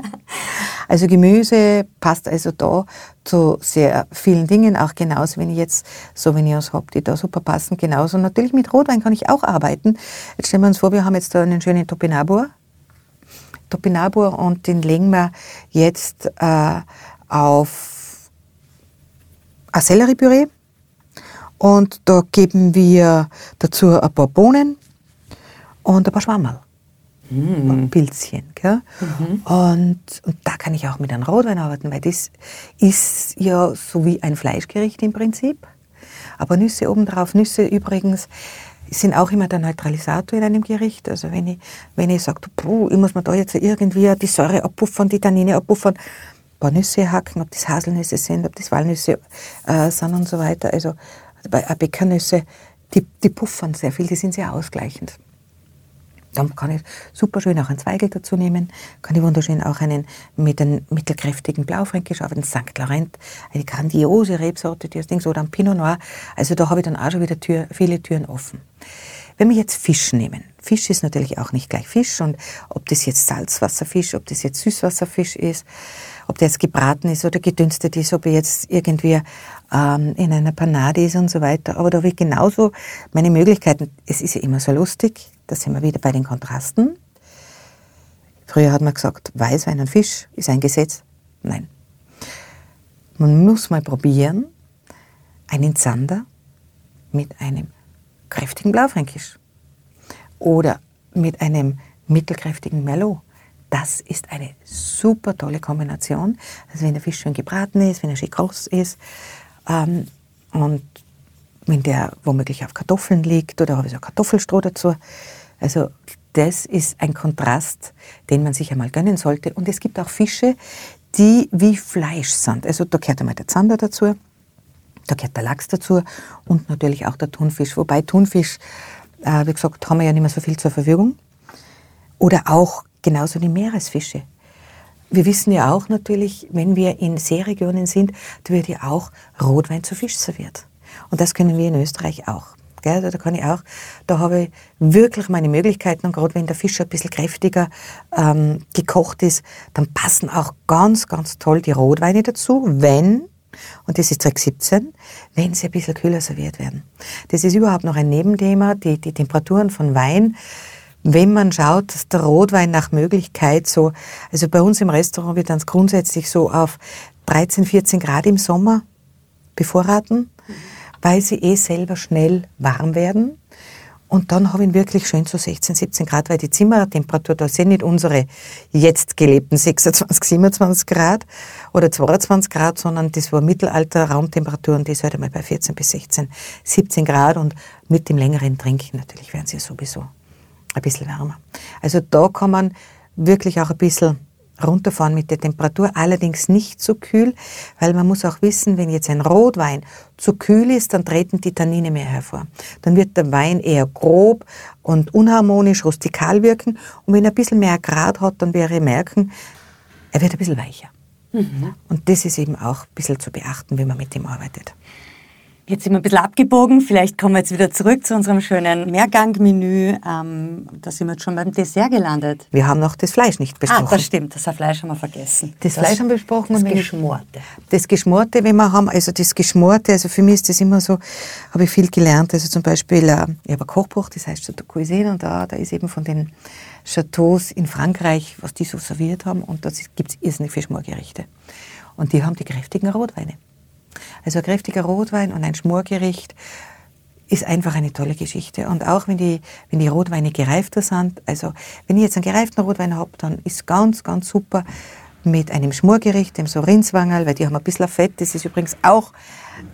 also Gemüse passt also da zu sehr vielen Dingen, auch genauso, wenn ich jetzt Sauvignons habe, die da super passen, genauso. Natürlich mit Rotwein kann ich auch arbeiten. Jetzt stellen wir uns vor, wir haben jetzt da einen schönen Topinabur. Topinabur und den legen wir jetzt äh, auf ein Selleriepüree. Und da geben wir dazu ein paar Bohnen und ein paar Schwammerl mm. Pilzchen. Gell? Mhm. Und, und da kann ich auch mit einem Rotwein arbeiten, weil das ist ja so wie ein Fleischgericht im Prinzip. Aber Nüsse obendrauf, Nüsse übrigens sind auch immer der Neutralisator in einem Gericht. Also wenn ich, wenn ich sage, ich muss mir da jetzt irgendwie die Säure abpuffern, die Tannine abpuffern, ein paar Nüsse hacken, ob das Haselnüsse sind, ob das Walnüsse äh, sind und so weiter. Also bei Bäckernüsse, die, die puffern sehr viel, die sind sehr ausgleichend. Dann kann ich super schön auch einen Zweigel dazu nehmen, kann ich wunderschön auch einen mit einem mittelkräftigen Blaufränkisch arbeiten, St. Laurent, eine grandiose Rebsorte, die das Ding so, dann Pinot Noir. Also da habe ich dann auch schon wieder Tür, viele Türen offen. Wenn wir jetzt Fisch nehmen, Fisch ist natürlich auch nicht gleich Fisch und ob das jetzt Salzwasserfisch, ob das jetzt Süßwasserfisch ist, ob der jetzt gebraten ist oder gedünstet ist, ob er jetzt irgendwie ähm, in einer Panade ist und so weiter. Aber da habe ich genauso meine Möglichkeiten. Es ist ja immer so lustig, da sind wir wieder bei den Kontrasten. Früher hat man gesagt, Weißwein und Fisch ist ein Gesetz. Nein. Man muss mal probieren, einen Zander mit einem kräftigen Blaufränkisch oder mit einem mittelkräftigen Merlot. Das ist eine super tolle Kombination. Also wenn der Fisch schön gebraten ist, wenn er schön groß ist ähm, und wenn der womöglich auf Kartoffeln liegt oder habe ich so Kartoffelstroh dazu, also das ist ein Kontrast, den man sich einmal gönnen sollte. Und es gibt auch Fische, die wie Fleisch sind. Also da gehört einmal der Zander dazu, da gehört der Lachs dazu und natürlich auch der Thunfisch. Wobei Thunfisch, äh, wie gesagt, haben wir ja nicht mehr so viel zur Verfügung. Oder auch genauso die Meeresfische. Wir wissen ja auch natürlich, wenn wir in Seeregionen sind, da wird ja auch Rotwein zu Fisch serviert. Und das können wir in Österreich auch. Gell? Da kann ich auch, da habe ich wirklich meine Möglichkeiten und gerade wenn der Fisch ein bisschen kräftiger ähm, gekocht ist, dann passen auch ganz, ganz toll die Rotweine dazu, wenn, und das ist Trick 17, wenn sie ein bisschen kühler serviert werden. Das ist überhaupt noch ein Nebenthema, die, die Temperaturen von Wein wenn man schaut, dass der Rotwein nach Möglichkeit so, also bei uns im Restaurant wird dann grundsätzlich so auf 13, 14 Grad im Sommer bevorraten, weil sie eh selber schnell warm werden. Und dann habe ich ihn wirklich schön zu 16, 17 Grad, weil die Zimmertemperatur, da sind nicht unsere jetzt gelebten 26, 27 Grad oder 22 Grad, sondern das war Mittelalter Raumtemperatur und die ist halt einmal bei 14 bis 16, 17 Grad und mit dem längeren Trinken natürlich werden sie sowieso ein bisschen wärmer. Also da kann man wirklich auch ein bisschen runterfahren mit der Temperatur, allerdings nicht zu kühl, weil man muss auch wissen, wenn jetzt ein Rotwein zu kühl ist, dann treten die Tannine mehr hervor. Dann wird der Wein eher grob und unharmonisch, rustikal wirken und wenn er ein bisschen mehr Grad hat, dann wäre merken, er wird ein bisschen weicher. Mhm. Und das ist eben auch ein bisschen zu beachten, wenn man mit dem arbeitet. Jetzt sind wir ein bisschen abgebogen. Vielleicht kommen wir jetzt wieder zurück zu unserem schönen Mehrgangmenü. Ähm, da sind wir jetzt schon beim Dessert gelandet. Wir haben noch das Fleisch nicht besprochen. Ah, das stimmt. Das Fleisch haben wir vergessen. Das, das Fleisch haben wir besprochen. Das Geschmorte. Das Geschmorte, wenn wir haben, also das Geschmorte, also für mich ist das immer so, habe ich viel gelernt. Also zum Beispiel, äh, ich habe ein Kochbuch, das heißt Chateau Cuisine und da, da ist eben von den Chateaus in Frankreich, was die so serviert haben und da gibt es irrsinnig viele Schmorgerichte. Und die haben die kräftigen Rotweine. Also ein kräftiger Rotwein und ein Schmorgericht ist einfach eine tolle Geschichte. Und auch wenn die, wenn die Rotweine gereifter sind, also wenn ich jetzt einen gereiften Rotwein habe, dann ist ganz, ganz super mit einem Schmorgericht, dem so Rindswangerl, weil die haben ein bisschen Fett. Das ist übrigens auch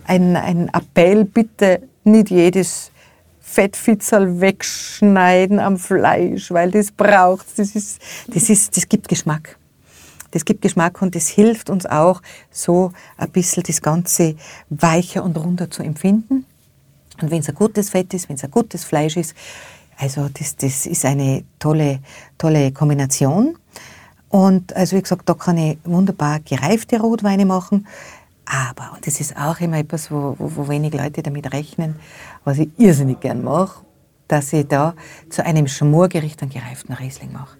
ein, ein Appell, bitte nicht jedes Fettfitzel wegschneiden am Fleisch, weil das braucht das ist, das ist, das gibt Geschmack. Das gibt Geschmack und das hilft uns auch, so ein bisschen das Ganze weicher und runder zu empfinden. Und wenn es ein gutes Fett ist, wenn es ein gutes Fleisch ist, also das, das ist eine tolle, tolle Kombination. Und also wie gesagt, da kann ich wunderbar gereifte Rotweine machen. Aber, und das ist auch immer etwas, wo, wo, wo wenig Leute damit rechnen, was ich irrsinnig gern mache, dass ich da zu einem Schmorgericht einen gereiften Riesling mache.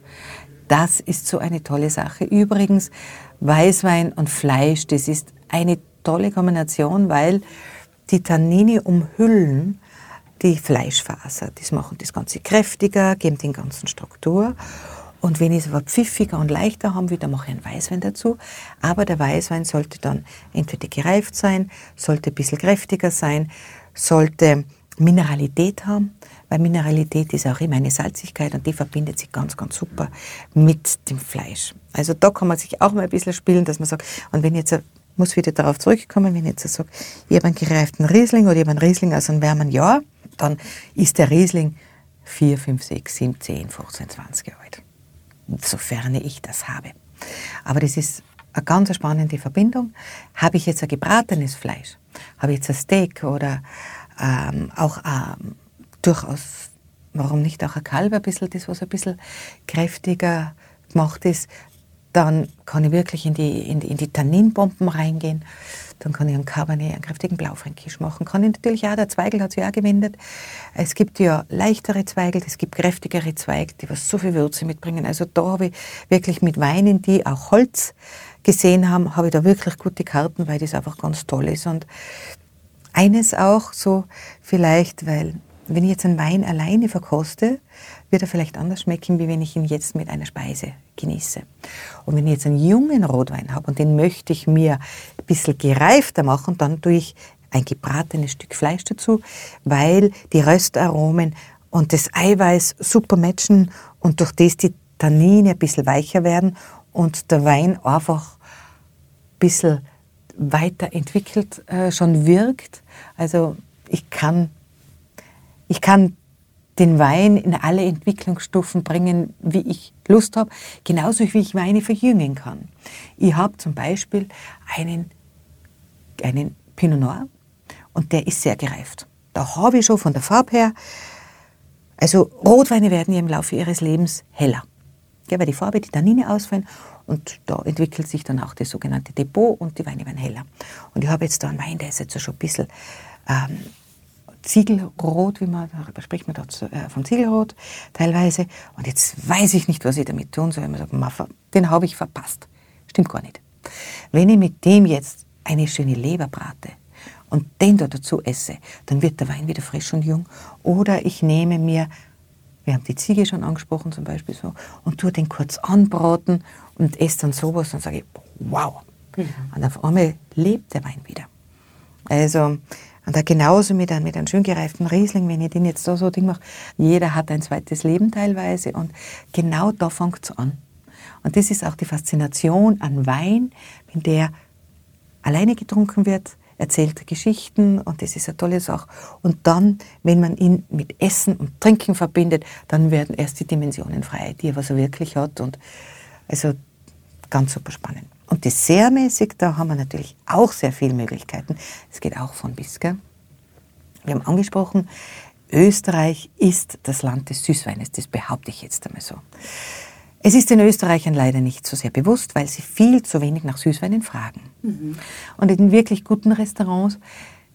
Das ist so eine tolle Sache. Übrigens, Weißwein und Fleisch, das ist eine tolle Kombination, weil die Tannine umhüllen die Fleischfaser. Das machen das Ganze kräftiger, geben den ganzen Struktur. Und wenn ich es aber pfiffiger und leichter haben will, dann mache ich einen Weißwein dazu. Aber der Weißwein sollte dann entweder gereift sein, sollte ein bisschen kräftiger sein, sollte Mineralität haben, weil Mineralität ist auch immer eine Salzigkeit und die verbindet sich ganz, ganz super mit dem Fleisch. Also da kann man sich auch mal ein bisschen spielen, dass man sagt, und wenn jetzt, muss wieder darauf zurückkommen, wenn ich jetzt sage, ich habe einen gereiften Riesling oder ich habe einen Riesling aus einem wärmen Jahr, dann ist der Riesling 4, 5, 6, 7, 10, 15, 20 Jahre alt. Sofern ich das habe. Aber das ist eine ganz spannende Verbindung. Habe ich jetzt ein gebratenes Fleisch? Habe ich jetzt ein Steak oder ähm, auch ähm, durchaus, warum nicht auch ein Kalb ein bisschen, das was ein bisschen kräftiger gemacht ist, dann kann ich wirklich in die, in die, in die Tanninbomben reingehen. Dann kann ich einen Cabernet, einen kräftigen Blaufränkisch machen. Kann ich natürlich auch, der Zweigel hat sich auch gewendet. Es gibt ja leichtere Zweigel, es gibt kräftigere Zweige, die was so viel Würze mitbringen. Also da habe ich wirklich mit Weinen, die auch Holz gesehen haben, habe ich da wirklich gute Karten, weil das einfach ganz toll ist. Und eines auch so vielleicht, weil wenn ich jetzt einen Wein alleine verkoste, wird er vielleicht anders schmecken, wie wenn ich ihn jetzt mit einer Speise genieße. Und wenn ich jetzt einen jungen Rotwein habe und den möchte ich mir ein bisschen gereifter machen, dann tue ich ein gebratenes Stück Fleisch dazu, weil die Röstaromen und das Eiweiß super matchen und durch das die Tannine ein bisschen weicher werden und der Wein einfach ein bisschen weiterentwickelt äh, schon wirkt. Also ich kann ich kann den Wein in alle Entwicklungsstufen bringen, wie ich Lust habe, genauso wie ich Weine verjüngen kann. Ich habe zum Beispiel einen, einen Pinot Noir und der ist sehr gereift. Da habe ich schon von der Farbe her, also Rotweine werden ja im Laufe ihres Lebens heller, ja, weil die Farbe, die Tannine ausfallen und da entwickelt sich dann auch das sogenannte Depot und die Weine werden heller. Und ich habe jetzt da einen Wein, der ist jetzt schon ein bisschen ähm, Ziegelrot, wie man, darüber spricht man dort äh, von Ziegelrot teilweise. Und jetzt weiß ich nicht, was ich damit tun soll. Ich sage, den habe ich verpasst. Stimmt gar nicht. Wenn ich mit dem jetzt eine schöne Leber brate und den da dazu esse, dann wird der Wein wieder frisch und jung. Oder ich nehme mir Wir haben die Ziege schon angesprochen zum Beispiel so und tue den kurz anbraten und esse dann sowas und sage, wow. Mhm. Und auf einmal lebt der Wein wieder. Also, und da genauso mit einem, mit einem schön gereiften Riesling, wenn ich den jetzt da so Ding mache, jeder hat ein zweites Leben teilweise und genau da fängt es an. Und das ist auch die Faszination an Wein, wenn der alleine getrunken wird, erzählt Geschichten und das ist eine tolle Sache. Und dann, wenn man ihn mit Essen und Trinken verbindet, dann werden erst die Dimensionen frei, die er was wirklich hat. Und also ganz super spannend. Und dessertmäßig, da haben wir natürlich auch sehr viele Möglichkeiten. Es geht auch von bis. Gell? Wir haben angesprochen, Österreich ist das Land des Süßweines. Das behaupte ich jetzt einmal so. Es ist den Österreichern leider nicht so sehr bewusst, weil sie viel zu wenig nach Süßweinen fragen. Mhm. Und in wirklich guten Restaurants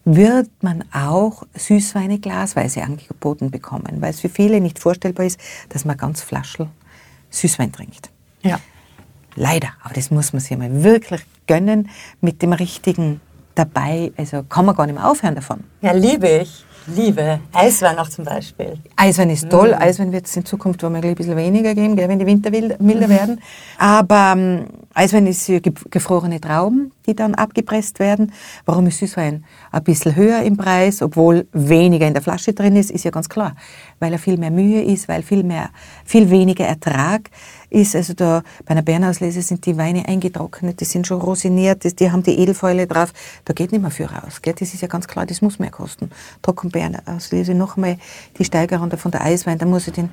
wird man auch Süßweine glasweise angeboten bekommen, weil es für viele nicht vorstellbar ist, dass man ganz Flaschel Süßwein trinkt. Ja. Leider, aber das muss man sich mal wirklich gönnen mit dem richtigen dabei. Also kann man gar nicht mehr aufhören davon. Ja, liebe ich. Liebe. Eiswein auch zum Beispiel. Eiswein ist toll. Mm. Eiswein wird es in Zukunft womöglich ein bisschen weniger geben, wenn die Winter milder mhm. werden. Aber ähm, Eiswein ist gefrorene Trauben, die dann abgepresst werden. Warum ist Süßwein ein bisschen höher im Preis, obwohl weniger in der Flasche drin ist, ist ja ganz klar. Weil er viel mehr Mühe ist, weil viel, mehr, viel weniger Ertrag ist. Also da bei einer Bärenauslese sind die Weine eingetrocknet, die sind schon rosiniert, die haben die Edelfäule drauf. Da geht nicht mehr viel raus. Gell? Das ist ja ganz klar, das muss mehr kosten. Trockenbeerenauslese, noch einmal die Steigerung von der Eiswein, da muss ich den,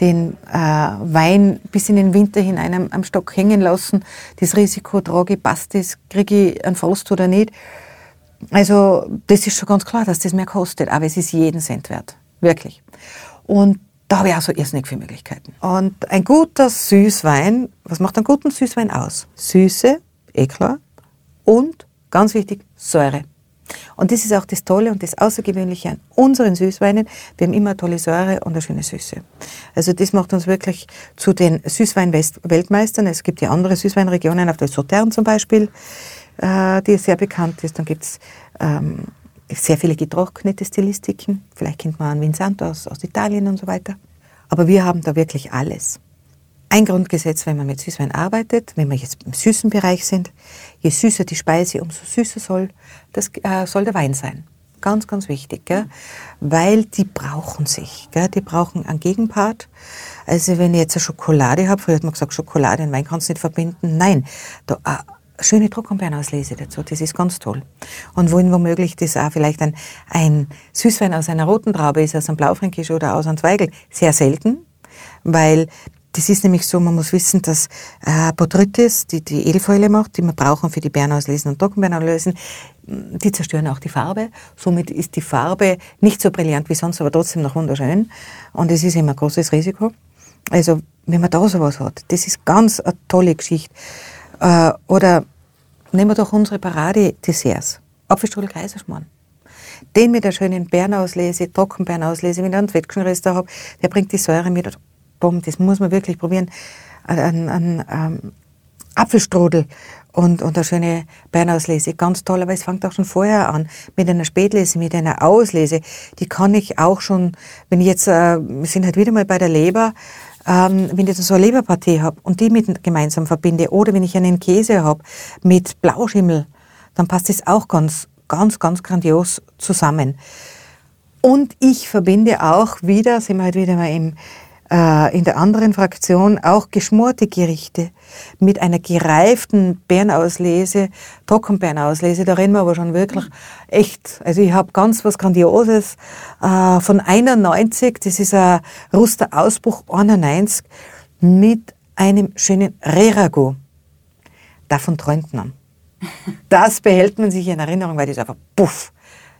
den äh, Wein bis in den Winter hinein am, am Stock hängen lassen. Das Risiko trage ich, passt das, kriege ich einen Frost oder nicht. Also das ist schon ganz klar, dass das mehr kostet, aber es ist jeden Cent wert, wirklich. Und da habe ich auch so irrsinnig viele Möglichkeiten. Und ein guter Süßwein, was macht einen guten Süßwein aus? Süße, eh klar, und ganz wichtig, Säure. Und das ist auch das Tolle und das Außergewöhnliche an unseren Süßweinen. Wir haben immer eine tolle Säure und eine schöne Süße. Also das macht uns wirklich zu den Süßwein-Weltmeistern. Es gibt ja andere Süßweinregionen, auf der Sautern zum Beispiel, äh, die sehr bekannt ist. Dann gibt es ähm, sehr viele getrocknete Stilistiken. Vielleicht kennt man Vincent aus, aus Italien und so weiter. Aber wir haben da wirklich alles. Ein Grundgesetz, wenn man mit Süßwein arbeitet, wenn wir jetzt im süßen Bereich sind, je süßer die Speise, umso süßer soll, das, äh, soll der Wein sein. Ganz, ganz wichtig, gell? weil die brauchen sich. Gell? Die brauchen einen Gegenpart. Also wenn ich jetzt eine Schokolade habe, früher hat man gesagt, Schokolade und Wein kannst du nicht verbinden. Nein, da, äh, schöne Trockenbeerenauslese dazu. Das ist ganz toll. Und wenn womöglich das auch vielleicht ein, ein Süßwein aus einer roten Traube ist, aus einem Blaufränkisch oder aus einem Zweigel, sehr selten, weil das ist nämlich so, man muss wissen, dass äh, Botrytis, die die Edelfäule macht, die wir brauchen für die Beerenauslesen und Trockenbeerenauslesen, die zerstören auch die Farbe. Somit ist die Farbe nicht so brillant wie sonst, aber trotzdem noch wunderschön. Und es ist immer ein großes Risiko. Also, wenn man da sowas hat, das ist ganz eine tolle Geschichte. Äh, oder nehmen wir doch unsere Parade-Desserts. Apfelstrudel Kaiserschmarrn. Den mit der schönen Bernauslese, Trockenbernauslese, wenn ich einen Wettgeschnürrester habe, der bringt die Säure mit. Boom, das muss man wirklich probieren. Ein, ein, ein Apfelstrudel und, und eine schöne Bernauslese, ganz toll, aber es fängt auch schon vorher an mit einer Spätlese, mit einer Auslese. Die kann ich auch schon, wenn ich jetzt, äh, wir sind halt wieder mal bei der Leber, ähm, wenn ich so eine Leberpartie habe und die mit gemeinsam verbinde, oder wenn ich einen Käse habe mit Blauschimmel, dann passt das auch ganz, ganz, ganz grandios zusammen. Und ich verbinde auch wieder, sind wir halt wieder mal im, äh, in der anderen Fraktion, auch geschmorte Gerichte mit einer gereiften Bärenauslese, Trockenbeerenauslese. Da reden wir aber schon wirklich echt. Also ich habe ganz was Grandioses äh, von 91, das ist ein Ruster Ausbruch 91 mit einem schönen Rerago. Davon träumt man. Das behält man sich in Erinnerung, weil das einfach puff.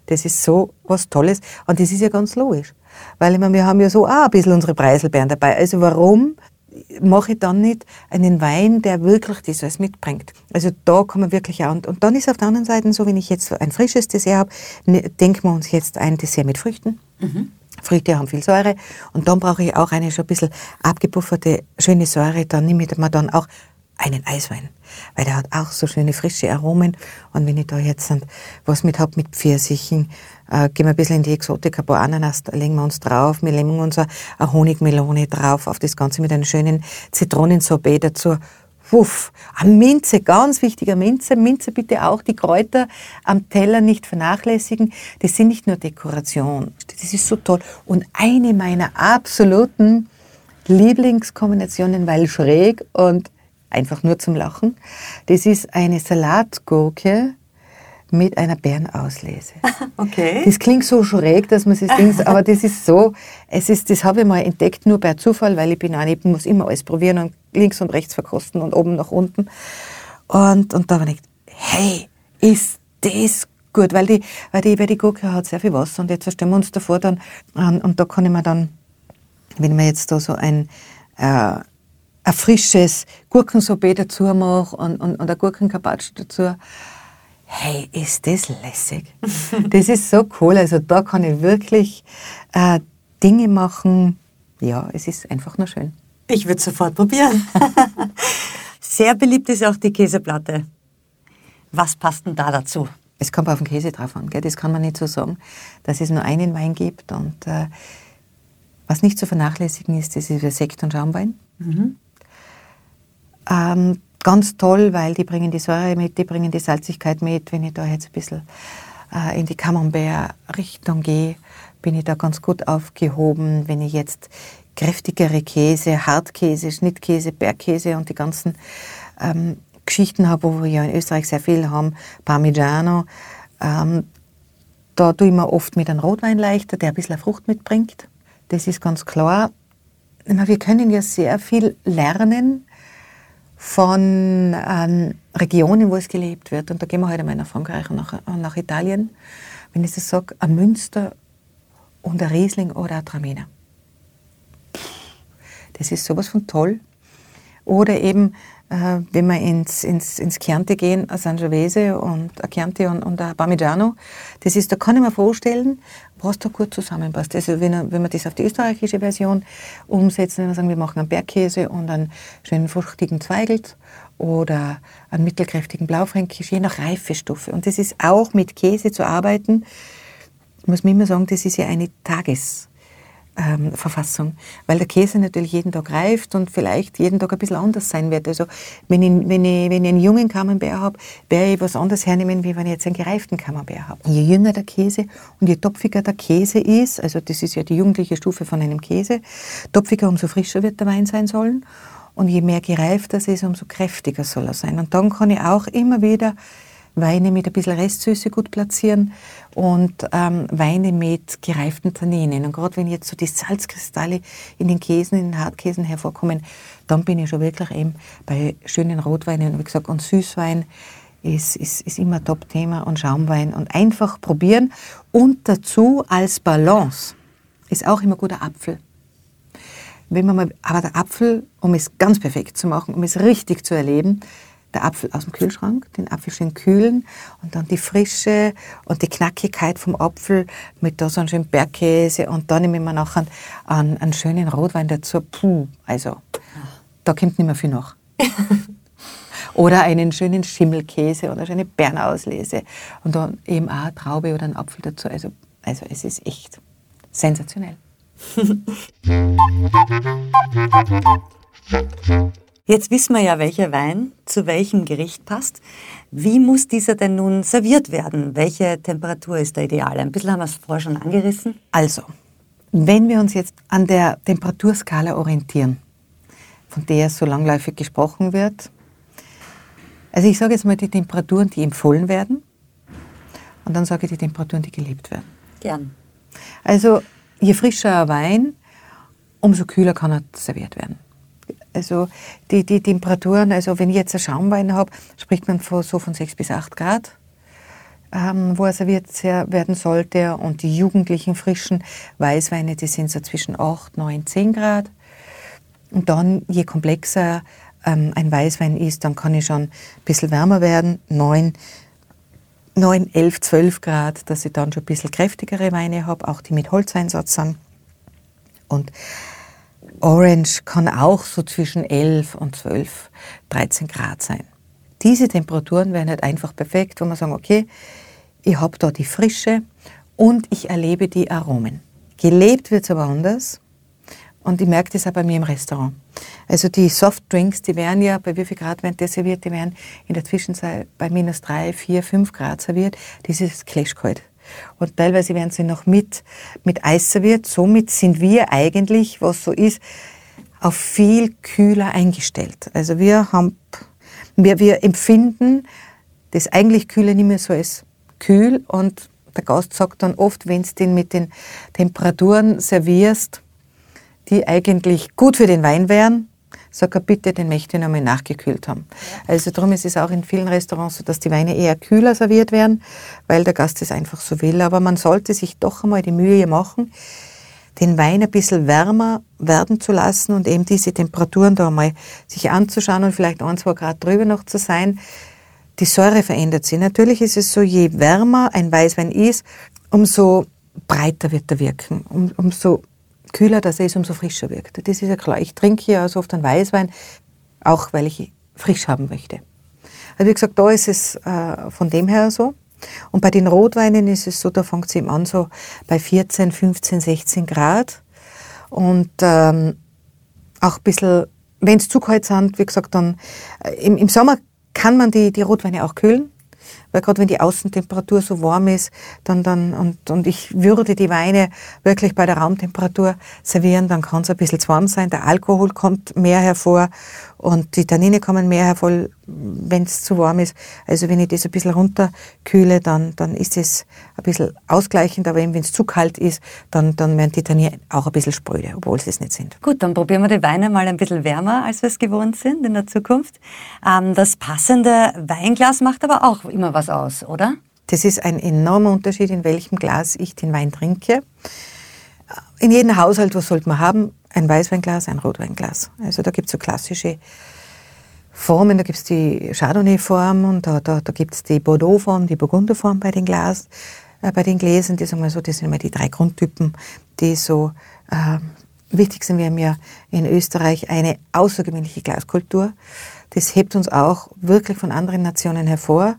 Das ist so was Tolles. Und das ist ja ganz logisch. Weil ich meine, wir haben ja so auch ein bisschen unsere Preiselbeeren dabei. Also warum mache ich dann nicht einen Wein, der wirklich das alles mitbringt. Also da kann man wirklich auch. Und, und dann ist auf der anderen Seite so, wenn ich jetzt ein frisches Dessert habe, ne, denken wir uns jetzt ein Dessert mit Früchten. Mhm. Früchte haben viel Säure und dann brauche ich auch eine schon ein bisschen abgepufferte, schöne Säure. Dann nehme ich mir dann auch einen Eiswein, weil der hat auch so schöne frische Aromen. Und wenn ich da jetzt was mit habe mit Pfirsichen, äh, gehen wir ein bisschen in die Exotik, ein paar Ananas legen wir uns drauf, wir legen uns eine Honigmelone drauf, auf das Ganze mit einem schönen Zitronensorbet dazu. Wuff, eine Minze, ganz wichtiger Minze. Minze bitte auch die Kräuter am Teller nicht vernachlässigen. Das sind nicht nur Dekoration. Das ist so toll. Und eine meiner absoluten Lieblingskombinationen, weil schräg und einfach nur zum Lachen, das ist eine Salatgurke mit einer Bärenauslese. Okay. Das klingt so schräg, dass man sich denkt, aber das ist so, es ist, das habe ich mal entdeckt, nur per Zufall, weil ich bin eine, ich muss immer alles probieren und links und rechts verkosten und oben nach unten. Und, und da habe ich gedacht, hey, ist das gut, weil die, weil die, weil die Gurke hat sehr viel Wasser und jetzt stellen wir uns davor dann, und, und da kann ich mir dann, wenn ich mir jetzt da so ein, äh, ein frisches Gurkensorbet dazu mache und, und, und ein Gurkencarpaccio dazu, hey, ist das lässig. das ist so cool. Also da kann ich wirklich äh, Dinge machen. Ja, es ist einfach nur schön. Ich würde sofort probieren. Sehr beliebt ist auch die Käseplatte. Was passt denn da dazu? Es kommt auf den Käse drauf an, gell? das kann man nicht so sagen, dass es nur einen Wein gibt. Und äh, was nicht zu vernachlässigen ist, das ist der Sekt und Schaumwein. Mhm. Ähm, ganz toll, weil die bringen die Säure mit, die bringen die Salzigkeit mit. Wenn ich da jetzt ein bisschen äh, in die Camembert-Richtung gehe, bin ich da ganz gut aufgehoben. Wenn ich jetzt kräftigere Käse, Hartkäse, Schnittkäse, Bergkäse und die ganzen ähm, Geschichten habe, wo wir ja in Österreich sehr viel haben, Parmigiano, ähm, da tue ich mir oft mit einem Rotwein leichter, der ein bisschen Frucht mitbringt. Das ist ganz klar. Wir können ja sehr viel lernen von ähm, Regionen, wo es gelebt wird. Und da gehen wir heute mal nach Frankreich und nach, nach Italien. Wenn ich das sage, ein Münster und ein Riesling oder ein Traminer. Das ist sowas von toll. Oder eben, äh, wenn wir ins, ins, ins Chianti gehen, ein Sangiovese und ein Chianti und, und ein Parmigiano, das ist, da kann ich mir vorstellen, was da gut zusammenpasst. Also wenn, wenn wir das auf die österreichische Version umsetzen, wenn wir sagen, wir machen einen Bergkäse und einen schönen fruchtigen Zweigelt oder einen mittelkräftigen Blaufränkisch, je nach Reifestufe. Und das ist auch mit Käse zu arbeiten, muss man immer sagen, das ist ja eine Tages- ähm, Verfassung, weil der Käse natürlich jeden Tag reift und vielleicht jeden Tag ein bisschen anders sein wird. Also wenn ich, wenn ich, wenn ich einen jungen Camembert habe, werde ich was anderes hernehmen, wie wenn ich jetzt einen gereiften Camembert habe. Je jünger der Käse und je topfiger der Käse ist, also das ist ja die jugendliche Stufe von einem Käse, topfiger, umso frischer wird der Wein sein sollen. Und je mehr gereift das ist, umso kräftiger soll er sein. Und dann kann ich auch immer wieder Weine mit ein bisschen Restsüße gut platzieren und ähm, Weine mit gereiften Tanninen. Und gerade wenn jetzt so die Salzkristalle in den Käsen, in den Hartkäsen hervorkommen, dann bin ich schon wirklich eben bei schönen Rotweinen. Und wie gesagt, und Süßwein ist, ist, ist immer Top-Thema und Schaumwein. Und einfach probieren. Und dazu als Balance ist auch immer guter Apfel. Wenn man mal, aber der Apfel, um es ganz perfekt zu machen, um es richtig zu erleben, der Apfel aus dem Kühlschrank, den Apfel schön kühlen und dann die Frische und die Knackigkeit vom Apfel mit da so einem schönen Bergkäse und dann nehmen wir noch einen, einen, einen schönen Rotwein dazu. Puh, also da kommt nicht mehr viel nach. oder einen schönen Schimmelkäse oder eine schöne Bernauslese und dann eben auch eine Traube oder einen Apfel dazu. Also, also es ist echt sensationell. Jetzt wissen wir ja, welcher Wein zu welchem Gericht passt. Wie muss dieser denn nun serviert werden? Welche Temperatur ist da ideal? Ein bisschen haben wir es vorher schon angerissen. Also, wenn wir uns jetzt an der Temperaturskala orientieren, von der so langläufig gesprochen wird, also ich sage jetzt mal die Temperaturen, die empfohlen werden, und dann sage ich die Temperaturen, die gelebt werden. Gern. Also je frischer ein Wein, umso kühler kann er serviert werden. Also die, die Temperaturen, also wenn ich jetzt einen Schaumwein habe, spricht man von, so von 6 bis 8 Grad, ähm, wo er serviert werden sollte. Und die jugendlichen frischen Weißweine, die sind so zwischen 8, 9, 10 Grad. Und dann, je komplexer ähm, ein Weißwein ist, dann kann ich schon ein bisschen wärmer werden, 9, 9, 11, 12 Grad, dass ich dann schon ein bisschen kräftigere Weine habe, auch die mit Holzeinsatz sind. Und Orange kann auch so zwischen 11 und 12, 13 Grad sein. Diese Temperaturen wären halt einfach perfekt, wo man sagen, okay, ich habe da die Frische und ich erlebe die Aromen. Gelebt wird es aber anders. Und ich merke das auch bei mir im Restaurant. Also die Softdrinks, die werden ja, bei wie viel Grad werden die serviert? Die werden in der Zwischenzeit bei minus drei, vier, fünf Grad serviert. Das ist klashkalt. Und teilweise werden sie noch mit, mit Eis serviert. Somit sind wir eigentlich, was so ist, auf viel kühler eingestellt. Also wir haben, wir, wir empfinden das eigentlich Kühle nicht mehr so als kühl und der Gast sagt dann oft, wenn du den mit den Temperaturen servierst, die eigentlich gut für den Wein wären, sag er bitte, den möchte ich nochmal nachgekühlt haben. Also darum ist es auch in vielen Restaurants so, dass die Weine eher kühler serviert werden, weil der Gast es einfach so will. Aber man sollte sich doch einmal die Mühe machen, den Wein ein bisschen wärmer werden zu lassen und eben diese Temperaturen da mal sich anzuschauen und vielleicht ein, zwei Grad drüber noch zu sein. Die Säure verändert sich. Natürlich ist es so, je wärmer ein Weißwein ist, umso breiter wird er wirken, um, umso kühler das ist, umso frischer wirkt. Das ist ja klar. Ich trinke ja so oft einen Weißwein, auch weil ich frisch haben möchte. Also wie gesagt, da ist es äh, von dem her so. Und bei den Rotweinen ist es so, da fängt es eben an so bei 14, 15, 16 Grad. Und ähm, auch ein bisschen, wenn es zu kalt sind, wie gesagt, dann äh, im, im Sommer kann man die, die Rotweine auch kühlen weil gerade wenn die Außentemperatur so warm ist, dann, dann, und, und ich würde die Weine wirklich bei der Raumtemperatur servieren, dann kann es ein bisschen zu warm sein, der Alkohol kommt mehr hervor und die Tannine kommen mehr hervor, wenn es zu warm ist. Also wenn ich das ein bisschen runterkühle, dann, dann ist es ein bisschen ausgleichend, aber wenn es zu kalt ist, dann, dann werden die Tannine auch ein bisschen spröde, obwohl sie es nicht sind. Gut, dann probieren wir die Weine mal ein bisschen wärmer, als wir es gewohnt sind in der Zukunft. Ähm, das passende Weinglas macht aber auch immer was aus, oder? Das ist ein enormer Unterschied, in welchem Glas ich den Wein trinke. In jedem Haushalt, was sollte man haben? Ein Weißweinglas, ein Rotweinglas. Also da gibt es so klassische Formen, da gibt es die Chardonnay-Form und da, da, da gibt es die Bordeaux-Form, die Burgunder-Form bei den Glas, äh, bei den Gläsern. Das, so, das sind immer die drei Grundtypen, die so äh, wichtig sind. Wir haben ja in Österreich eine außergewöhnliche Glaskultur. Das hebt uns auch wirklich von anderen Nationen hervor.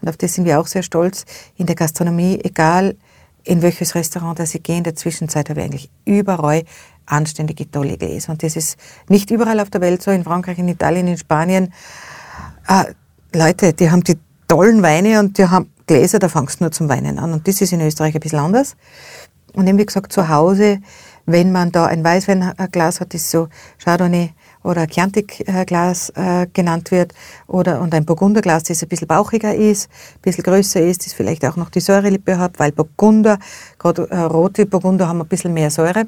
Und auf das sind wir auch sehr stolz. In der Gastronomie, egal in welches Restaurant das Sie gehen, in der Zwischenzeit habe ich eigentlich überall anständige, tolle Gläser. Und das ist nicht überall auf der Welt so, in Frankreich, in Italien, in Spanien. Äh, Leute, die haben die tollen Weine und die haben Gläser, da fangst du nur zum Weinen an. Und das ist in Österreich ein bisschen anders. Und eben wie gesagt, zu Hause, wenn man da ein Weißweinglas hat, ist so Chardonnay, oder Chianti-Glas äh, genannt wird oder und ein Burgunderglas, das ein bisschen bauchiger ist, ein bisschen größer ist, das vielleicht auch noch die Säurelippe hat, weil Burgunder, gerade äh, rote Burgunder haben ein bisschen mehr Säure.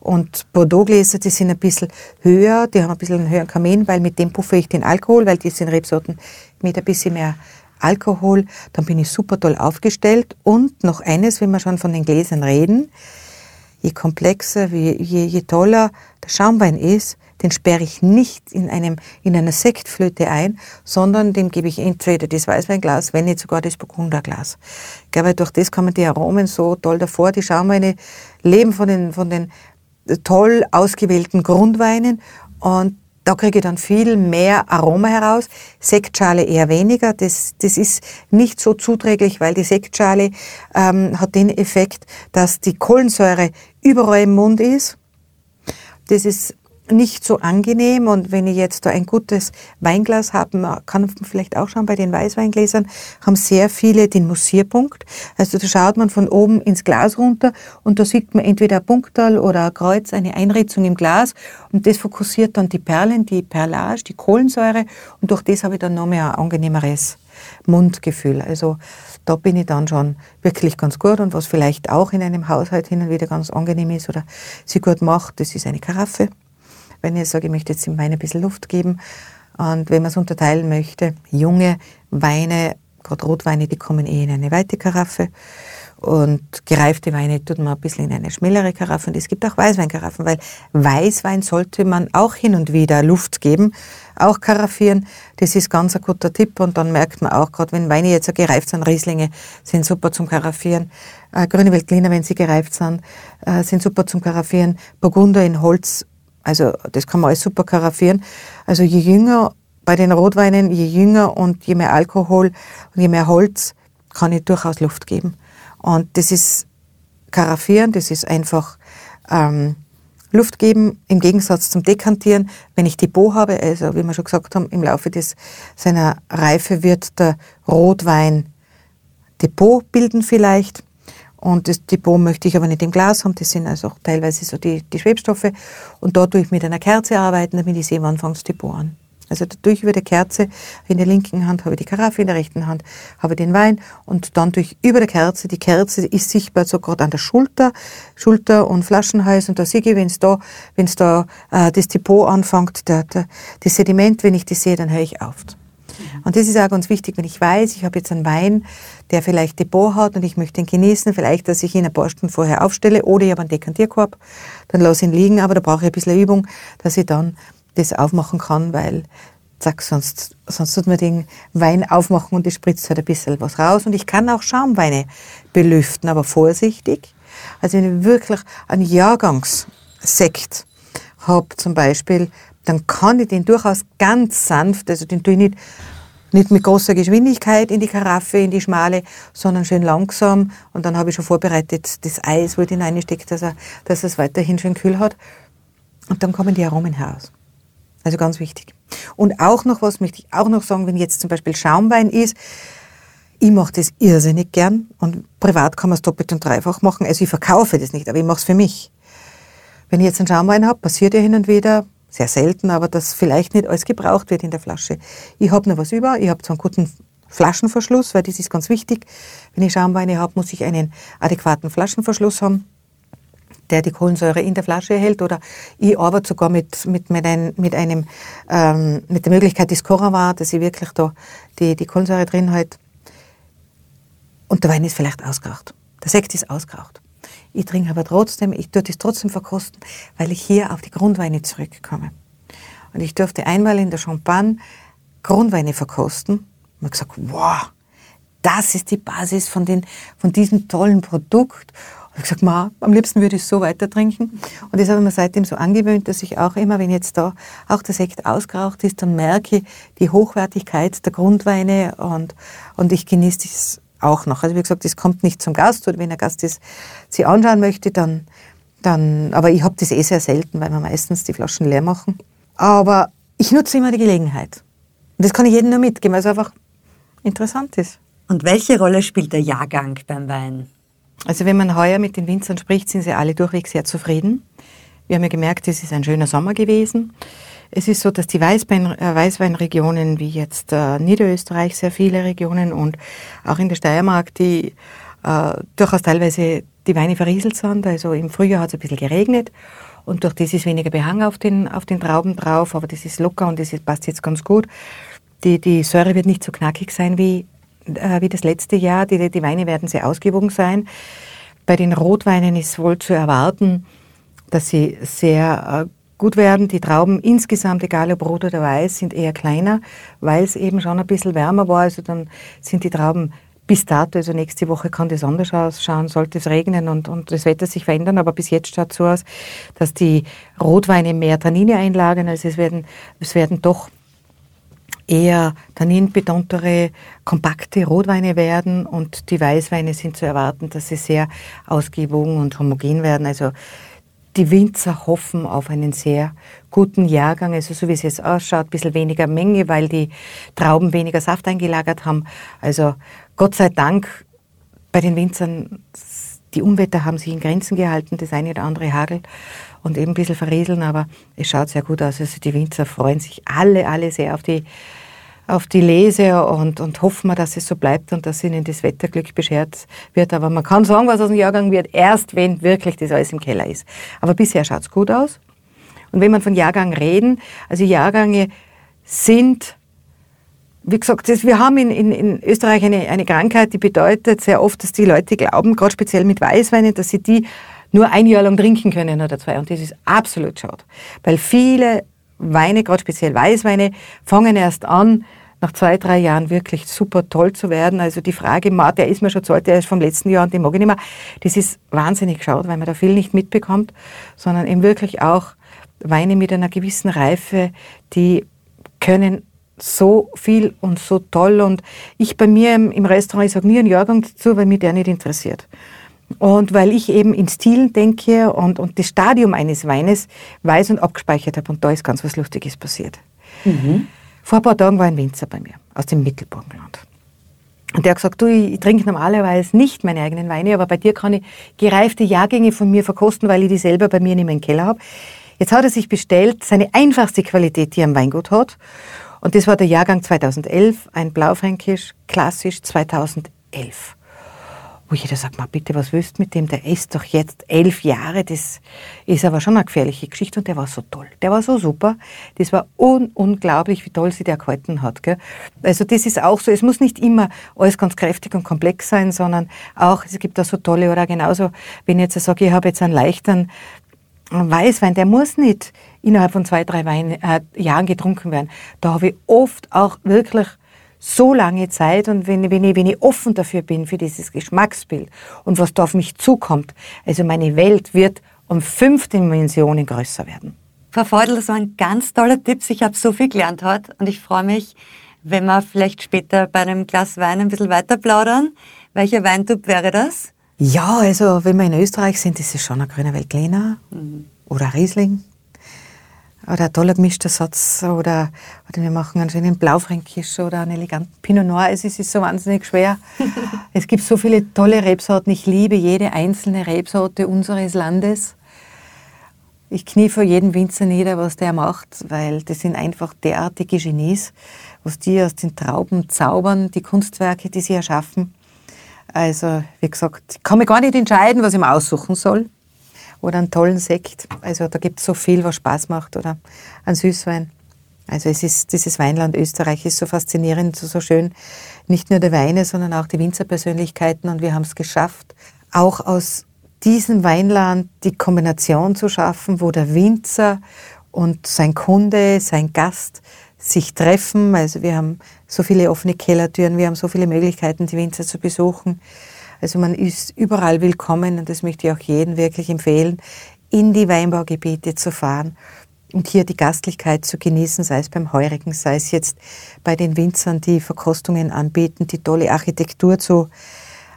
Und Bordeaux-Gläser, die sind ein bisschen höher, die haben ein bisschen einen höheren Kamin, weil mit dem puffe ich den Alkohol, weil die sind Rebsorten mit ein bisschen mehr Alkohol, dann bin ich super toll aufgestellt. Und noch eines, wenn wir schon von den Gläsern reden, je komplexer, je, je toller der Schaumwein ist, den sperre ich nicht in, einem, in einer Sektflöte ein, sondern dem gebe ich entweder das Weißweinglas, wenn nicht sogar das Burgunderglas. Ich glaube, durch das kommen die Aromen so toll davor. Die Schaumweine leben von den, von den toll ausgewählten Grundweinen und da kriege ich dann viel mehr Aroma heraus. Sektschale eher weniger. Das, das ist nicht so zuträglich, weil die Sektschale ähm, hat den Effekt, dass die Kohlensäure überall im Mund ist. Das ist nicht so angenehm. Und wenn ich jetzt da ein gutes Weinglas habe, kann man vielleicht auch schauen, bei den Weißweingläsern haben sehr viele den Mussierpunkt. Also da schaut man von oben ins Glas runter und da sieht man entweder ein Punktal oder ein Kreuz, eine Einritzung im Glas und das fokussiert dann die Perlen, die Perlage, die Kohlensäure und durch das habe ich dann noch mehr ein angenehmeres Mundgefühl. Also da bin ich dann schon wirklich ganz gut und was vielleicht auch in einem Haushalt hin und wieder ganz angenehm ist oder sie gut macht, das ist eine Karaffe wenn ich sage, ich möchte jetzt dem Wein ein bisschen Luft geben. Und wenn man es unterteilen möchte, junge Weine, gerade Rotweine, die kommen eh in eine weite Karaffe. Und gereifte Weine tut man ein bisschen in eine schmälere Karaffe. Und es gibt auch Weißweinkaraffen, weil Weißwein sollte man auch hin und wieder Luft geben, auch karaffieren. Das ist ganz ein guter Tipp. Und dann merkt man auch, gerade wenn Weine jetzt gereift sind, Rieslinge sind super zum Karaffieren. Äh, Grüne Veltliner, wenn sie gereift sind, äh, sind super zum Karaffieren. Burgunder in Holz also das kann man alles super karaffieren. Also je jünger bei den Rotweinen, je jünger und je mehr Alkohol und je mehr Holz kann ich durchaus Luft geben. Und das ist Karaffieren, das ist einfach ähm, Luft geben, im Gegensatz zum Dekantieren. Wenn ich Depot habe, also wie wir schon gesagt haben, im Laufe des, seiner Reife wird der Rotwein Depot bilden vielleicht. Und das Depot möchte ich aber nicht im Glas haben, das sind also teilweise so die, die Schwebstoffe. Und dort tue ich mit einer Kerze arbeiten, damit ich sehe, wann fängt das Depot an. Also durch über der Kerze in der linken Hand habe ich die Karaffe, in der rechten Hand habe ich den Wein und dann durch über der Kerze, die Kerze ist sichtbar so gerade an der Schulter, Schulter und Flaschenhals und da sehe ich, wenn es da, wenn es da äh, das Depot anfängt, der, der, das Sediment, wenn ich das sehe, dann höre ich auf. Und das ist auch ganz wichtig, wenn ich weiß, ich habe jetzt einen Wein, der vielleicht Depot hat und ich möchte ihn genießen, vielleicht, dass ich ihn ein paar Stunden vorher aufstelle oder ich habe einen Dekantierkorb, dann lasse ihn liegen, aber da brauche ich ein bisschen Übung, dass ich dann das aufmachen kann, weil zack, sonst, sonst tut man den Wein aufmachen und es spritzt halt ein bisschen was raus. Und ich kann auch Schaumweine belüften, aber vorsichtig. Also wenn ich wirklich einen Jahrgangssekt habe zum Beispiel, dann kann ich den durchaus ganz sanft, also den tue ich nicht, nicht mit großer Geschwindigkeit in die Karaffe, in die schmale, sondern schön langsam. Und dann habe ich schon vorbereitet das Eis, wo ich den reinstecke, dass er, dass es weiterhin schön kühl hat. Und dann kommen die Aromen heraus. Also ganz wichtig. Und auch noch was möchte ich auch noch sagen, wenn jetzt zum Beispiel Schaumwein ist, ich mache das irrsinnig gern und privat kann man es doppelt und dreifach machen. Also ich verkaufe das nicht, aber ich mache es für mich. Wenn ich jetzt einen Schaumwein habe, passiert ja hin und wieder, sehr selten, aber dass vielleicht nicht alles gebraucht wird in der Flasche. Ich habe noch was über, ich habe zwar einen guten Flaschenverschluss, weil das ist ganz wichtig. Wenn ich Schaumweine habe, muss ich einen adäquaten Flaschenverschluss haben der die Kohlensäure in der Flasche hält. Oder ich arbeite sogar mit, mit, mit, ein, mit, einem, ähm, mit der Möglichkeit des Coravin, dass ich wirklich da die, die Kohlensäure drin halte. Und der Wein ist vielleicht ausgeraucht. Der Sekt ist ausgeraucht. Ich trinke aber trotzdem, ich tue das trotzdem verkosten, weil ich hier auf die Grundweine zurückkomme. Und ich durfte einmal in der Champagne Grundweine verkosten. Und habe gesagt, wow, das ist die Basis von, den, von diesem tollen Produkt. Ich gesagt, Ma, am liebsten würde ich so weiter trinken. Und das habe ich mir seitdem so angewöhnt, dass ich auch immer, wenn jetzt da auch der Sekt ausgeraucht ist, dann merke ich die Hochwertigkeit der Grundweine und, und ich genieße das auch noch. Also wie gesagt, das kommt nicht zum Gast oder wenn der Gast das sich anschauen möchte, dann, dann aber ich habe das eh sehr selten, weil wir meistens die Flaschen leer machen. Aber ich nutze immer die Gelegenheit. Und das kann ich jedem nur mitgeben, weil es einfach interessant ist. Und welche Rolle spielt der Jahrgang beim Wein? Also wenn man heuer mit den Winzern spricht, sind sie alle durchweg sehr zufrieden. Wir haben ja gemerkt, es ist ein schöner Sommer gewesen. Es ist so, dass die Weißwein, äh, Weißweinregionen wie jetzt äh, Niederösterreich, sehr viele Regionen und auch in der Steiermark, die äh, durchaus teilweise die Weine verrieselt sind. Also im Frühjahr hat es ein bisschen geregnet und durch das ist weniger Behang auf den, auf den Trauben drauf, aber das ist locker und das ist, passt jetzt ganz gut. Die, die Säure wird nicht so knackig sein wie äh, wie das letzte Jahr. Die, die Weine werden sehr ausgewogen sein. Bei den Rotweinen ist wohl zu erwarten, dass sie sehr äh, gut werden. Die Trauben insgesamt, egal ob rot oder weiß, sind eher kleiner, weil es eben schon ein bisschen wärmer war. Also dann sind die Trauben bis dato, also nächste Woche kann das anders ausschauen, sollte es regnen und, und das Wetter sich verändern, aber bis jetzt schaut es so aus, dass die Rotweine mehr Tannine einlagern, also es werden, es werden doch eher tanninbetontere, kompakte Rotweine werden und die Weißweine sind zu erwarten, dass sie sehr ausgewogen und homogen werden. Also die Winzer hoffen auf einen sehr guten Jahrgang, also so wie es jetzt ausschaut, ein bisschen weniger Menge, weil die Trauben weniger Saft eingelagert haben. Also Gott sei Dank bei den Winzern, die Unwetter haben sich in Grenzen gehalten, das eine oder andere Hagel und eben ein bisschen verrieseln, aber es schaut sehr gut aus. Also die Winzer freuen sich alle, alle sehr auf die, auf die Lese und, und hoffen wir, dass es so bleibt und dass ihnen das Wetterglück beschert wird. Aber man kann sagen, was aus dem Jahrgang wird, erst wenn wirklich das alles im Keller ist. Aber bisher schaut es gut aus. Und wenn man von Jahrgang reden, also Jahrgänge sind wie gesagt, das, wir haben in, in, in Österreich eine, eine Krankheit, die bedeutet sehr oft, dass die Leute glauben, gerade speziell mit Weißweinen, dass sie die nur ein Jahr lang trinken können oder zwei. Und das ist absolut schade. Weil viele Weine, gerade speziell Weißweine, fangen erst an, nach zwei, drei Jahren wirklich super toll zu werden. Also die Frage, der ist mir schon zu alt, der ist vom letzten Jahr und den mag ich nicht mehr. Das ist wahnsinnig schade, weil man da viel nicht mitbekommt, sondern eben wirklich auch Weine mit einer gewissen Reife, die können so viel und so toll. Und ich bei mir im, im Restaurant, ich sage nie einen Jahrgang dazu, weil mich der nicht interessiert. Und weil ich eben in Stilen denke und, und das Stadium eines Weines weiß und abgespeichert habe. Und da ist ganz was Lustiges passiert. Mhm. Vor ein paar Tagen war ein Winzer bei mir aus dem Mittelburgenland. Und der hat gesagt, du, ich trinke normalerweise nicht meine eigenen Weine, aber bei dir kann ich gereifte Jahrgänge von mir verkosten, weil ich die selber bei mir mehr im Keller habe. Jetzt hat er sich bestellt, seine einfachste Qualität, die er am Weingut hat. Und das war der Jahrgang 2011, ein Blaufränkisch, klassisch 2011 wo jeder sagt, mal bitte, was willst du mit dem? Der ist doch jetzt elf Jahre, das ist aber schon eine gefährliche Geschichte und der war so toll. Der war so super. Das war un unglaublich, wie toll sie der gehalten hat. Gell? Also das ist auch so, es muss nicht immer alles ganz kräftig und komplex sein, sondern auch, es gibt da so tolle, oder genauso, wenn ich jetzt sage, ich habe jetzt einen leichten Weißwein, der muss nicht innerhalb von zwei, drei Wein, äh, Jahren getrunken werden. Da habe ich oft auch wirklich so lange Zeit und wenn, wenn, ich, wenn ich offen dafür bin, für dieses Geschmacksbild und was da auf mich zukommt, also meine Welt wird um fünf Dimensionen größer werden. Frau Feudel, das war ein ganz toller Tipp. Ich habe so viel gelernt heute und ich freue mich, wenn wir vielleicht später bei einem Glas Wein ein bisschen weiter plaudern. Welcher Weintyp wäre das? Ja, also wenn wir in Österreich sind, ist es schon ein grüner Veltliner mhm. oder Riesling oder ein toller gemischter Satz oder, oder wir machen einen schönen Blaufränkisch oder einen eleganten Pinot Noir. Es ist, ist so wahnsinnig schwer. es gibt so viele tolle Rebsorten. Ich liebe jede einzelne Rebsorte unseres Landes. Ich knie vor jedem Winzer nieder, was der macht, weil das sind einfach derartige Genies, was die aus den Trauben zaubern, die Kunstwerke, die sie erschaffen. Also, wie gesagt, ich kann mich gar nicht entscheiden, was ich mir aussuchen soll oder einen tollen Sekt. Also da gibt es so viel, was Spaß macht oder ein Süßwein. Also es ist, dieses Weinland Österreich ist so faszinierend, so, so schön. Nicht nur die Weine, sondern auch die Winzerpersönlichkeiten und wir haben es geschafft, auch aus diesem Weinland die Kombination zu schaffen, wo der Winzer und sein Kunde, sein Gast sich treffen. Also wir haben so viele offene Kellertüren, wir haben so viele Möglichkeiten, die Winzer zu besuchen. Also man ist überall willkommen und das möchte ich auch jedem wirklich empfehlen, in die Weinbaugebiete zu fahren und hier die Gastlichkeit zu genießen, sei es beim Heurigen, sei es jetzt bei den Winzern, die Verkostungen anbieten, die tolle Architektur zu,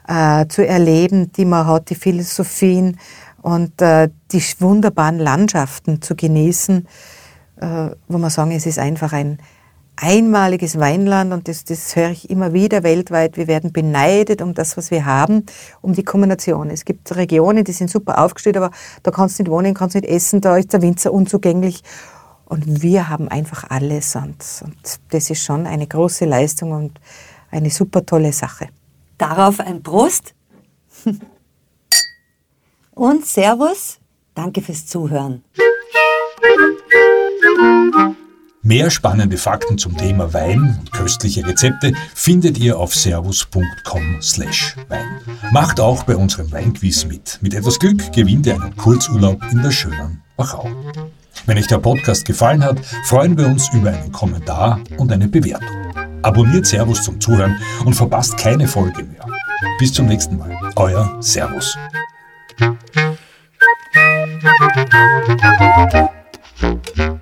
äh, zu erleben, die man hat, die Philosophien und äh, die wunderbaren Landschaften zu genießen, äh, wo man sagen, es ist einfach ein, einmaliges Weinland und das, das höre ich immer wieder weltweit. Wir werden beneidet um das, was wir haben, um die Kombination. Es gibt Regionen, die sind super aufgestellt, aber da kannst du nicht wohnen, kannst nicht essen, da ist der Winzer unzugänglich. Und wir haben einfach alles und, und das ist schon eine große Leistung und eine super tolle Sache. Darauf ein Prost und Servus. Danke fürs Zuhören. Mehr spannende Fakten zum Thema Wein und köstliche Rezepte findet ihr auf servus.com/wein. Macht auch bei unserem Weinquiz mit. Mit etwas Glück gewinnt ihr einen Kurzurlaub in der schönen Wachau. Wenn euch der Podcast gefallen hat, freuen wir uns über einen Kommentar und eine Bewertung. Abonniert Servus zum Zuhören und verpasst keine Folge mehr. Bis zum nächsten Mal. Euer Servus. Thank you.